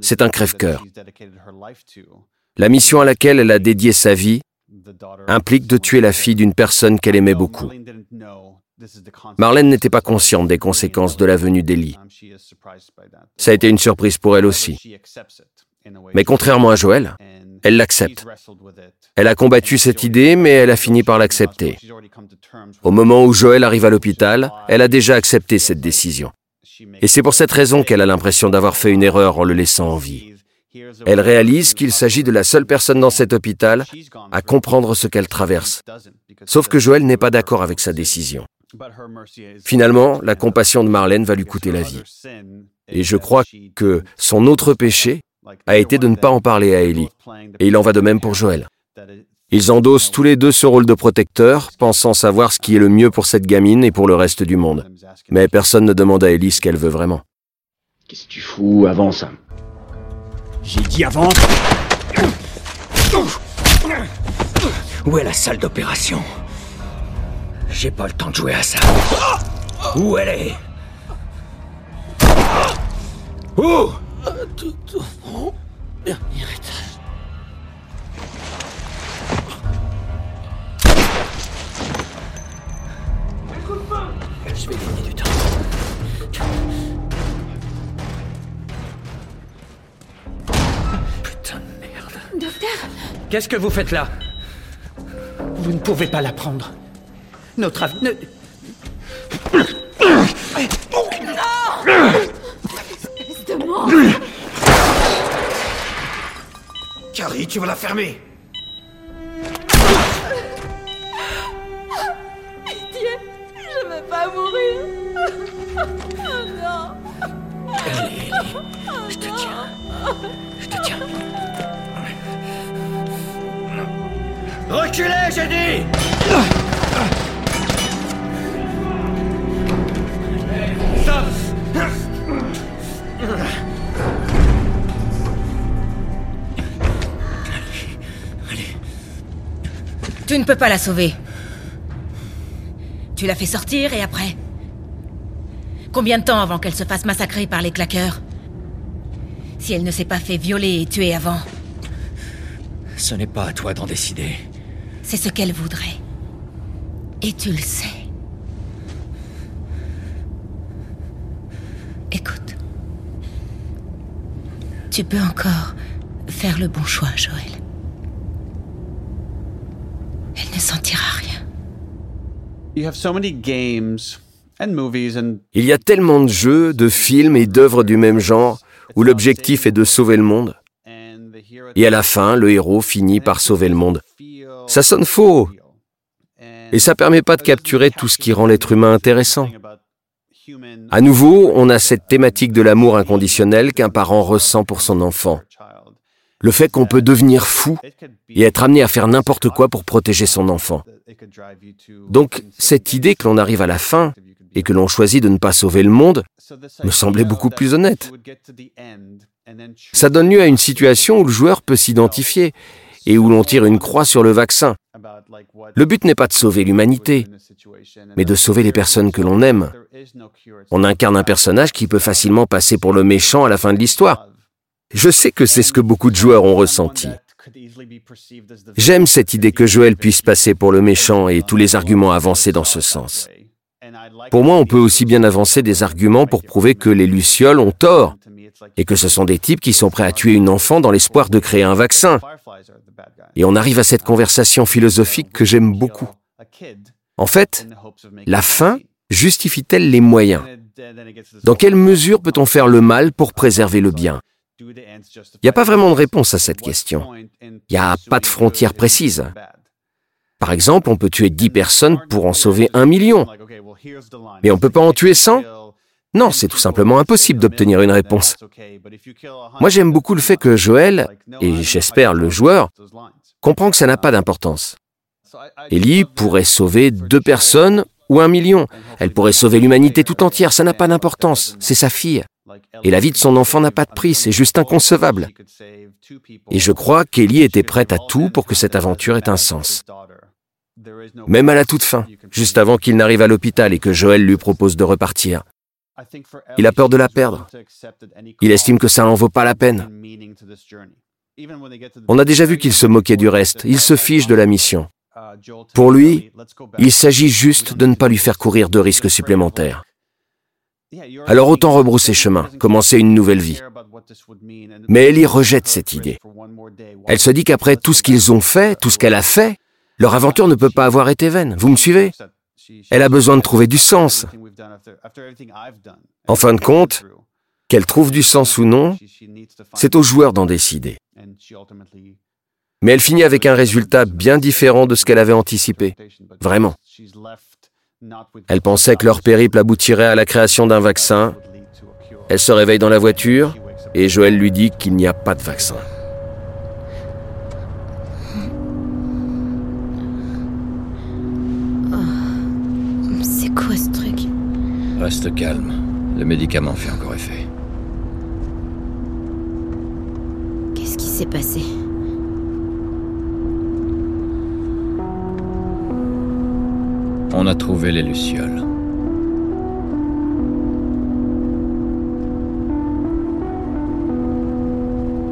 C'est un crève-cœur. La mission à laquelle elle a dédié sa vie implique de tuer la fille d'une personne qu'elle aimait beaucoup. Marlène n'était pas consciente des conséquences de la venue d'Ellie. Ça a été une surprise pour elle aussi. Mais contrairement à Joël, elle l'accepte. Elle a combattu cette idée, mais elle a fini par l'accepter. Au moment où Joël arrive à l'hôpital, elle a déjà accepté cette décision. Et c'est pour cette raison qu'elle a l'impression d'avoir fait une erreur en le laissant en vie. Elle réalise qu'il s'agit de la seule personne dans cet hôpital à comprendre ce qu'elle traverse. Sauf que Joël n'est pas d'accord avec sa décision. Finalement, la compassion de Marlène va lui coûter la vie. Et je crois que son autre péché a été de ne pas en parler à Ellie. Et il en va de même pour Joël. Ils endossent tous les deux ce rôle de protecteur, pensant savoir ce qui est le mieux pour cette gamine et pour le reste du monde. Mais personne ne demande à Ellie ce qu'elle veut vraiment. Qu'est-ce que tu fous Avance. J'ai dit avance Où est la salle d'opération? J'ai pas le temps de jouer à ça. Où elle est? Où? Je vais gagner du temps. Putain de merde. Docteur Qu'est-ce que vous faites là? Vous ne pouvez pas la prendre. Notre avenir... Espèce de monstre Carrie, tu vas la fermer mourir Oh non Allez, je te tiens. Je te tiens. Reculez, j'ai dit Tu ne peux pas la sauver. Tu l'as fait sortir et après? Combien de temps avant qu'elle se fasse massacrer par les claqueurs? Si elle ne s'est pas fait violer et tuer avant, Ce n'est pas à toi d'en décider. c'est ce qu'elle voudrait. Et tu le sais. Écoute. Tu peux encore faire le bon choix, Joël. Elle ne sentira rien. Il y a tellement de jeux, de films et d'œuvres du même genre où l'objectif est de sauver le monde. Et à la fin, le héros finit par sauver le monde. Ça sonne faux. Et ça permet pas de capturer tout ce qui rend l'être humain intéressant. À nouveau, on a cette thématique de l'amour inconditionnel qu'un parent ressent pour son enfant. Le fait qu'on peut devenir fou et être amené à faire n'importe quoi pour protéger son enfant. Donc, cette idée que l'on arrive à la fin et que l'on choisit de ne pas sauver le monde me semblait beaucoup plus honnête. Ça donne lieu à une situation où le joueur peut s'identifier et où l'on tire une croix sur le vaccin. Le but n'est pas de sauver l'humanité, mais de sauver les personnes que l'on aime. On incarne un personnage qui peut facilement passer pour le méchant à la fin de l'histoire. Je sais que c'est ce que beaucoup de joueurs ont ressenti. J'aime cette idée que Joël puisse passer pour le méchant et tous les arguments avancés dans ce sens. Pour moi, on peut aussi bien avancer des arguments pour prouver que les Lucioles ont tort et que ce sont des types qui sont prêts à tuer une enfant dans l'espoir de créer un vaccin. Et on arrive à cette conversation philosophique que j'aime beaucoup. En fait, la fin justifie-t-elle les moyens? Dans quelle mesure peut-on faire le mal pour préserver le bien? Il n'y a pas vraiment de réponse à cette question. Il n'y a pas de frontière précise. Par exemple, on peut tuer 10 personnes pour en sauver un million. Mais on ne peut pas en tuer 100 Non, c'est tout simplement impossible d'obtenir une réponse. Moi, j'aime beaucoup le fait que Joël, et j'espère le joueur, comprend que ça n'a pas d'importance. Ellie pourrait sauver deux personnes ou un million. Elle pourrait sauver l'humanité tout entière, ça n'a pas d'importance. C'est sa fille. Et la vie de son enfant n'a pas de prix, c'est juste inconcevable. Et je crois qu'Ellie était prête à tout pour que cette aventure ait un sens. Même à la toute fin, juste avant qu'il n'arrive à l'hôpital et que Joël lui propose de repartir. Il a peur de la perdre. Il estime que ça n'en vaut pas la peine. On a déjà vu qu'il se moquait du reste, il se fiche de la mission. Pour lui, il s'agit juste de ne pas lui faire courir de risques supplémentaires. Alors autant rebrousser chemin, commencer une nouvelle vie. Mais Ellie rejette cette idée. Elle se dit qu'après tout ce qu'ils ont fait, tout ce qu'elle a fait, leur aventure ne peut pas avoir été vaine. Vous me suivez? Elle a besoin de trouver du sens. En fin de compte, qu'elle trouve du sens ou non, c'est au joueur d'en décider. Mais elle finit avec un résultat bien différent de ce qu'elle avait anticipé. Vraiment. Elle pensait que leur périple aboutirait à la création d'un vaccin. Elle se réveille dans la voiture et Joël lui dit qu'il n'y a pas de vaccin. C'est quoi ce truc? Reste calme. Le médicament fait encore effet. Qu'est-ce qui s'est passé? On a trouvé les lucioles.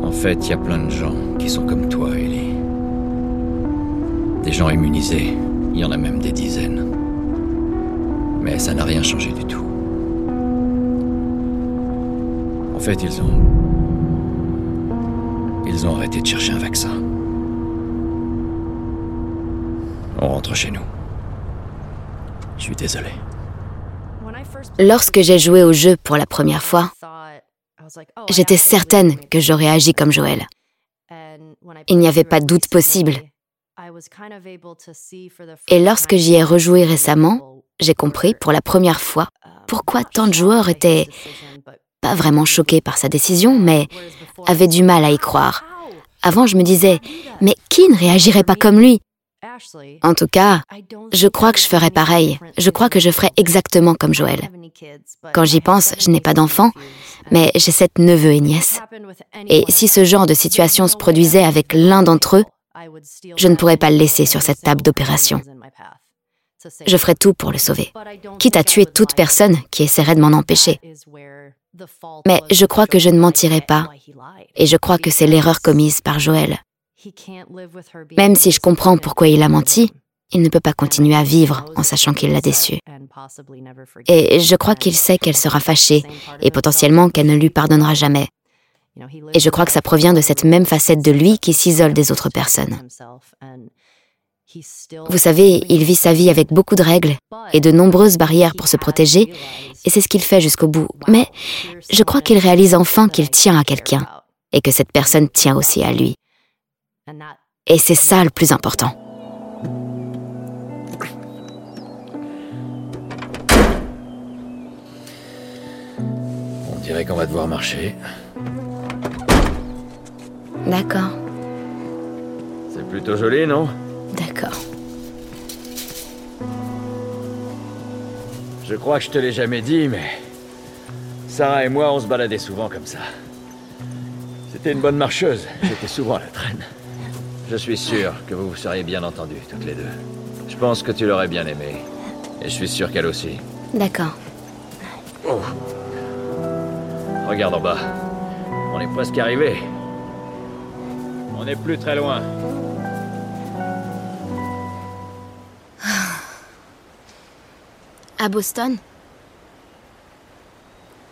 En fait, il y a plein de gens qui sont comme toi, Ellie. Des gens immunisés, il y en a même des dizaines. Mais ça n'a rien changé du tout. En fait, ils ont... Ils ont arrêté de chercher un vaccin. On rentre chez nous. Je suis désolé. Lorsque j'ai joué au jeu pour la première fois, j'étais certaine que j'aurais agi comme Joël. Il n'y avait pas de doute possible. Et lorsque j'y ai rejoué récemment, j'ai compris pour la première fois pourquoi tant de joueurs étaient pas vraiment choqués par sa décision, mais avaient du mal à y croire. Avant, je me disais, mais qui ne réagirait pas comme lui? En tout cas, je crois que je ferais pareil. Je crois que je ferais exactement comme Joël. Quand j'y pense, je n'ai pas d'enfant, mais j'ai sept neveux et nièces. Et si ce genre de situation se produisait avec l'un d'entre eux, je ne pourrais pas le laisser sur cette table d'opération. Je ferais tout pour le sauver, quitte à tuer toute personne qui essaierait de m'en empêcher. Mais je crois que je ne mentirai pas, et je crois que c'est l'erreur commise par Joël. Même si je comprends pourquoi il a menti, il ne peut pas continuer à vivre en sachant qu'il l'a déçue. Et je crois qu'il sait qu'elle sera fâchée et potentiellement qu'elle ne lui pardonnera jamais. Et je crois que ça provient de cette même facette de lui qui s'isole des autres personnes. Vous savez, il vit sa vie avec beaucoup de règles et de nombreuses barrières pour se protéger, et c'est ce qu'il fait jusqu'au bout. Mais je crois qu'il réalise enfin qu'il tient à quelqu'un, et que cette personne tient aussi à lui. Et c'est ça le plus important. On dirait qu'on va devoir marcher. D'accord, C'est plutôt joli, non? D'accord. Je crois que je te l'ai jamais dit, mais... Sarah et moi, on se baladait souvent comme ça. C'était une bonne marcheuse. J'étais souvent à la traîne. Je suis sûr que vous vous seriez bien entendus, toutes les deux. Je pense que tu l'aurais bien aimée. Et je suis sûr qu'elle aussi. D'accord. Oh. Regarde en bas. On est presque arrivé. On n'est plus très loin. À Boston,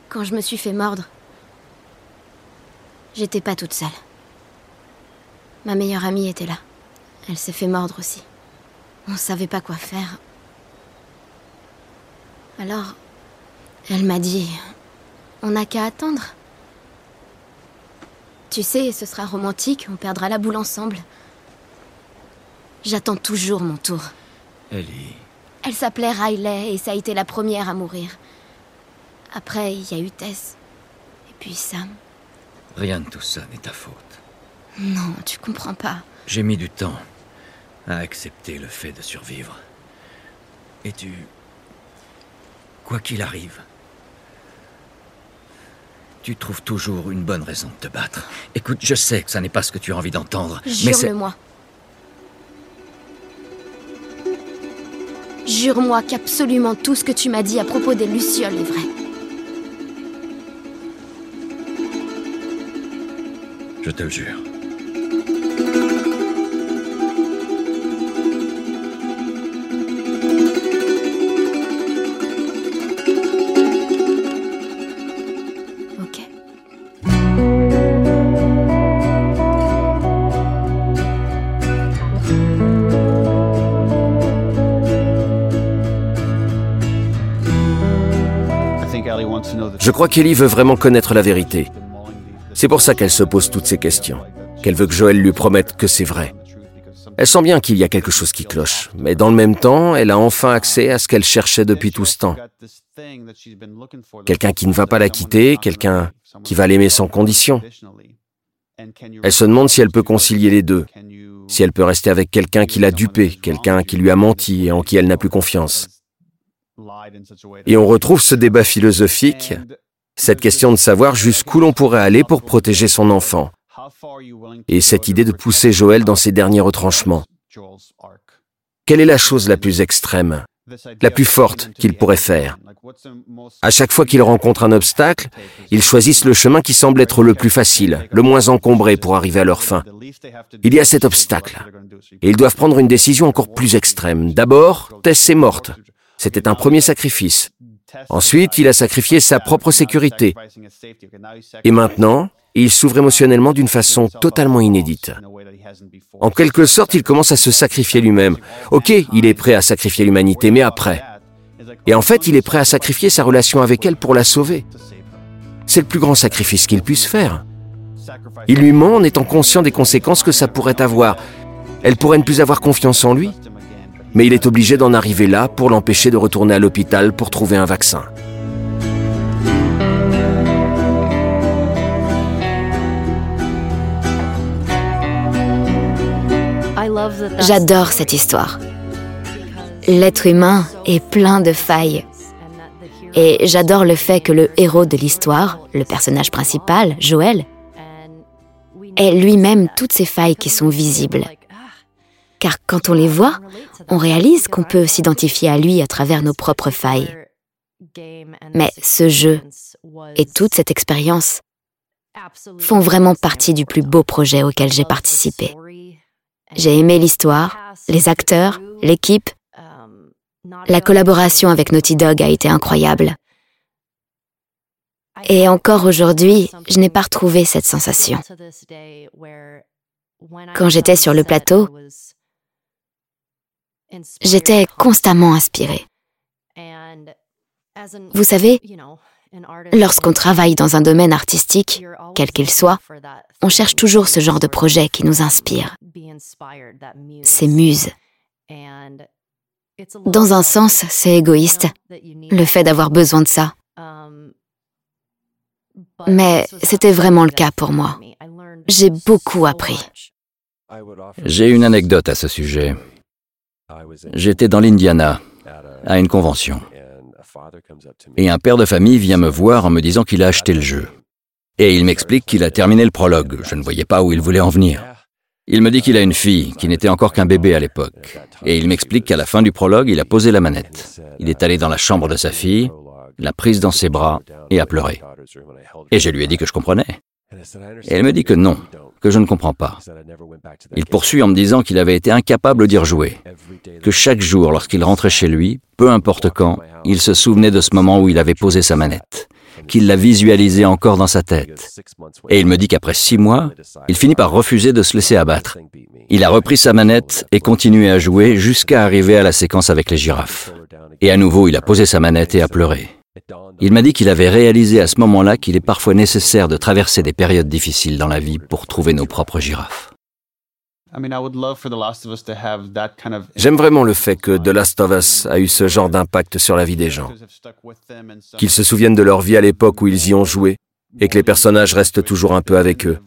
quand je me suis fait mordre, j'étais pas toute seule. Ma meilleure amie était là. Elle s'est fait mordre aussi. On savait pas quoi faire. Alors, elle m'a dit On n'a qu'à attendre. Tu sais, ce sera romantique, on perdra la boule ensemble. J'attends toujours mon tour. Ellie. Elle s'appelait Riley et ça a été la première à mourir. Après, il y a eu Tess. Et puis Sam. Rien de tout ça n'est ta faute. Non, tu comprends pas. J'ai mis du temps à accepter le fait de survivre. Et tu... Quoi qu'il arrive, tu trouves toujours une bonne raison de te battre. Écoute, je sais que ça n'est pas ce que tu as envie d'entendre, mais c'est... Jure-le-moi. Jure-moi qu'absolument tout ce que tu m'as dit à propos des Lucioles est vrai. Je te le jure. Je crois qu'Ellie veut vraiment connaître la vérité. C'est pour ça qu'elle se pose toutes ces questions, qu'elle veut que Joël lui promette que c'est vrai. Elle sent bien qu'il y a quelque chose qui cloche, mais dans le même temps, elle a enfin accès à ce qu'elle cherchait depuis tout ce temps. Quelqu'un qui ne va pas la quitter, quelqu'un qui va l'aimer sans condition. Elle se demande si elle peut concilier les deux, si elle peut rester avec quelqu'un qui l'a dupé, quelqu'un qui lui a menti et en qui elle n'a plus confiance. Et on retrouve ce débat philosophique, cette question de savoir jusqu'où l'on pourrait aller pour protéger son enfant, et cette idée de pousser Joël dans ses derniers retranchements. Quelle est la chose la plus extrême, la plus forte qu'il pourrait faire? À chaque fois qu'il rencontre un obstacle, ils choisissent le chemin qui semble être le plus facile, le moins encombré pour arriver à leur fin. Il y a cet obstacle, et ils doivent prendre une décision encore plus extrême. D'abord, Tess est morte. C'était un premier sacrifice. Ensuite, il a sacrifié sa propre sécurité. Et maintenant, il s'ouvre émotionnellement d'une façon totalement inédite. En quelque sorte, il commence à se sacrifier lui-même. Ok, il est prêt à sacrifier l'humanité, mais après. Et en fait, il est prêt à sacrifier sa relation avec elle pour la sauver. C'est le plus grand sacrifice qu'il puisse faire. Il lui ment en étant conscient des conséquences que ça pourrait avoir. Elle pourrait ne plus avoir confiance en lui, mais il est obligé d'en arriver là pour l'empêcher de retourner à l'hôpital pour trouver un vaccin. J'adore cette histoire. L'être humain est plein de failles. Et j'adore le fait que le héros de l'histoire, le personnage principal, Joël, ait lui-même toutes ces failles qui sont visibles. Car quand on les voit, on réalise qu'on peut s'identifier à lui à travers nos propres failles. Mais ce jeu et toute cette expérience font vraiment partie du plus beau projet auquel j'ai participé. J'ai aimé l'histoire, les acteurs, l'équipe. La collaboration avec Naughty Dog a été incroyable. Et encore aujourd'hui, je n'ai pas retrouvé cette sensation. Quand j'étais sur le plateau, j'étais constamment inspirée. Vous savez, lorsqu'on travaille dans un domaine artistique, quel qu'il soit, on cherche toujours ce genre de projet qui nous inspire, ces muses. Dans un sens, c'est égoïste, le fait d'avoir besoin de ça. Mais c'était vraiment le cas pour moi. J'ai beaucoup appris. J'ai une anecdote à ce sujet. J'étais dans l'Indiana, à une convention. Et un père de famille vient me voir en me disant qu'il a acheté le jeu. Et il m'explique qu'il a terminé le prologue. Je ne voyais pas où il voulait en venir. Il me dit qu'il a une fille, qui n'était encore qu'un bébé à l'époque. Et il m'explique qu'à la fin du prologue, il a posé la manette. Il est allé dans la chambre de sa fille, l'a prise dans ses bras et a pleuré. Et je lui ai dit que je comprenais. Et elle me dit que non, que je ne comprends pas. Il poursuit en me disant qu'il avait été incapable d'y rejouer, que chaque jour, lorsqu'il rentrait chez lui, peu importe quand, il se souvenait de ce moment où il avait posé sa manette, qu'il l'a visualisé encore dans sa tête. Et il me dit qu'après six mois, il finit par refuser de se laisser abattre. Il a repris sa manette et continué à jouer jusqu'à arriver à la séquence avec les girafes. Et à nouveau, il a posé sa manette et a pleuré. Il m'a dit qu'il avait réalisé à ce moment-là qu'il est parfois nécessaire de traverser des périodes difficiles dans la vie pour trouver nos propres girafes. J'aime vraiment le fait que The Last of Us a eu ce genre d'impact sur la vie des gens. Qu'ils se souviennent de leur vie à l'époque où ils y ont joué et que les personnages restent toujours un peu avec eux.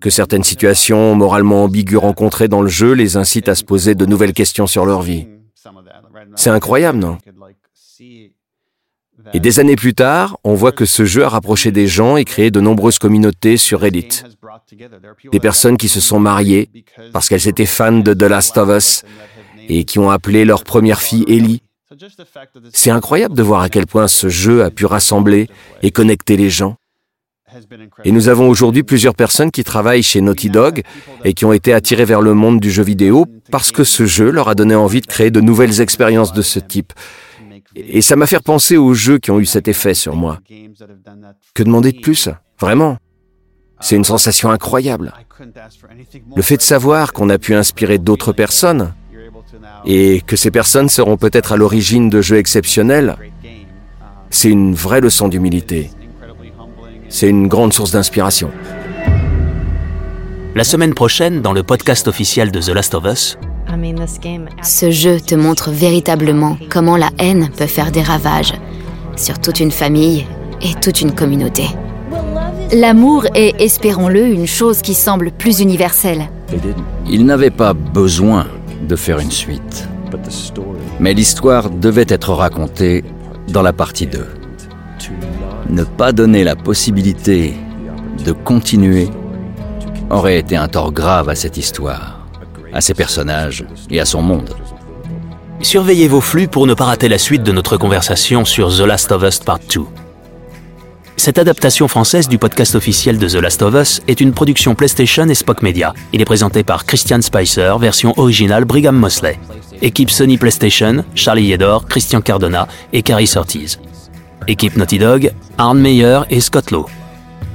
Que certaines situations moralement ambiguës rencontrées dans le jeu les incitent à se poser de nouvelles questions sur leur vie. C'est incroyable, non et des années plus tard, on voit que ce jeu a rapproché des gens et créé de nombreuses communautés sur Reddit. Des personnes qui se sont mariées parce qu'elles étaient fans de The Last of Us et qui ont appelé leur première fille Ellie. C'est incroyable de voir à quel point ce jeu a pu rassembler et connecter les gens. Et nous avons aujourd'hui plusieurs personnes qui travaillent chez Naughty Dog et qui ont été attirées vers le monde du jeu vidéo parce que ce jeu leur a donné envie de créer de nouvelles expériences de ce type. Et ça m'a fait penser aux jeux qui ont eu cet effet sur moi. Que demander de plus Vraiment? C'est une sensation incroyable. Le fait de savoir qu'on a pu inspirer d'autres personnes et que ces personnes seront peut-être à l'origine de jeux exceptionnels, C'est une vraie leçon d'humilité. C'est une grande source d'inspiration. La semaine prochaine, dans le podcast officiel de The Last of Us, Ce jeu te montre véritablement comment la haine peut faire des ravages sur toute une famille et toute une communauté. L'amour est, espérons-le, une chose qui semble plus universelle. Ils n'avaient pas besoin de faire une suite. Mais l'histoire devait être racontée dans la partie 2. Ne pas donner la possibilité de continuer aurait été un tort grave à cette histoire, à ses personnages et à son monde. surveillez vos flux pour ne pas rater la suite de notre conversation sur The Last of Us Part 2. Cette adaptation française du podcast officiel de The Last of Us est une production PlayStation et Spock Media. Il est présenté par Christian Spicer, version originale Brigham Mosley. Équipe Sony PlayStation, Charlie Yedor, Christian Cardona et Carrie Ortiz. Équipe Naughty Dog, Arne Meyer et Scott Lowe.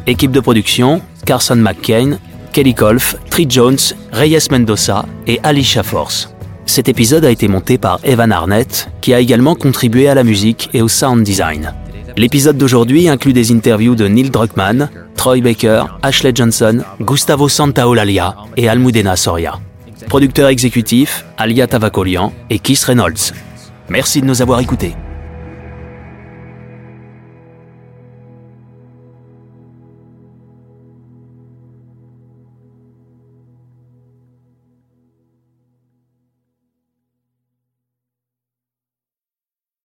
Équipe de production, Carson McCain, Kelly Kolf, Tree Jones, Reyes Mendoza et Alicia Force. Cet épisode a été monté par Evan Arnett, qui a également contribué à la musique et au sound design. L'épisode d'aujourd'hui inclut des interviews de Neil Druckmann, Troy Baker, Ashley Johnson, Gustavo Santaolalia et Almudena Soria. Producteur exécutif, Alia Tavakolian et Keith Reynolds. Merci de nous avoir écoutés.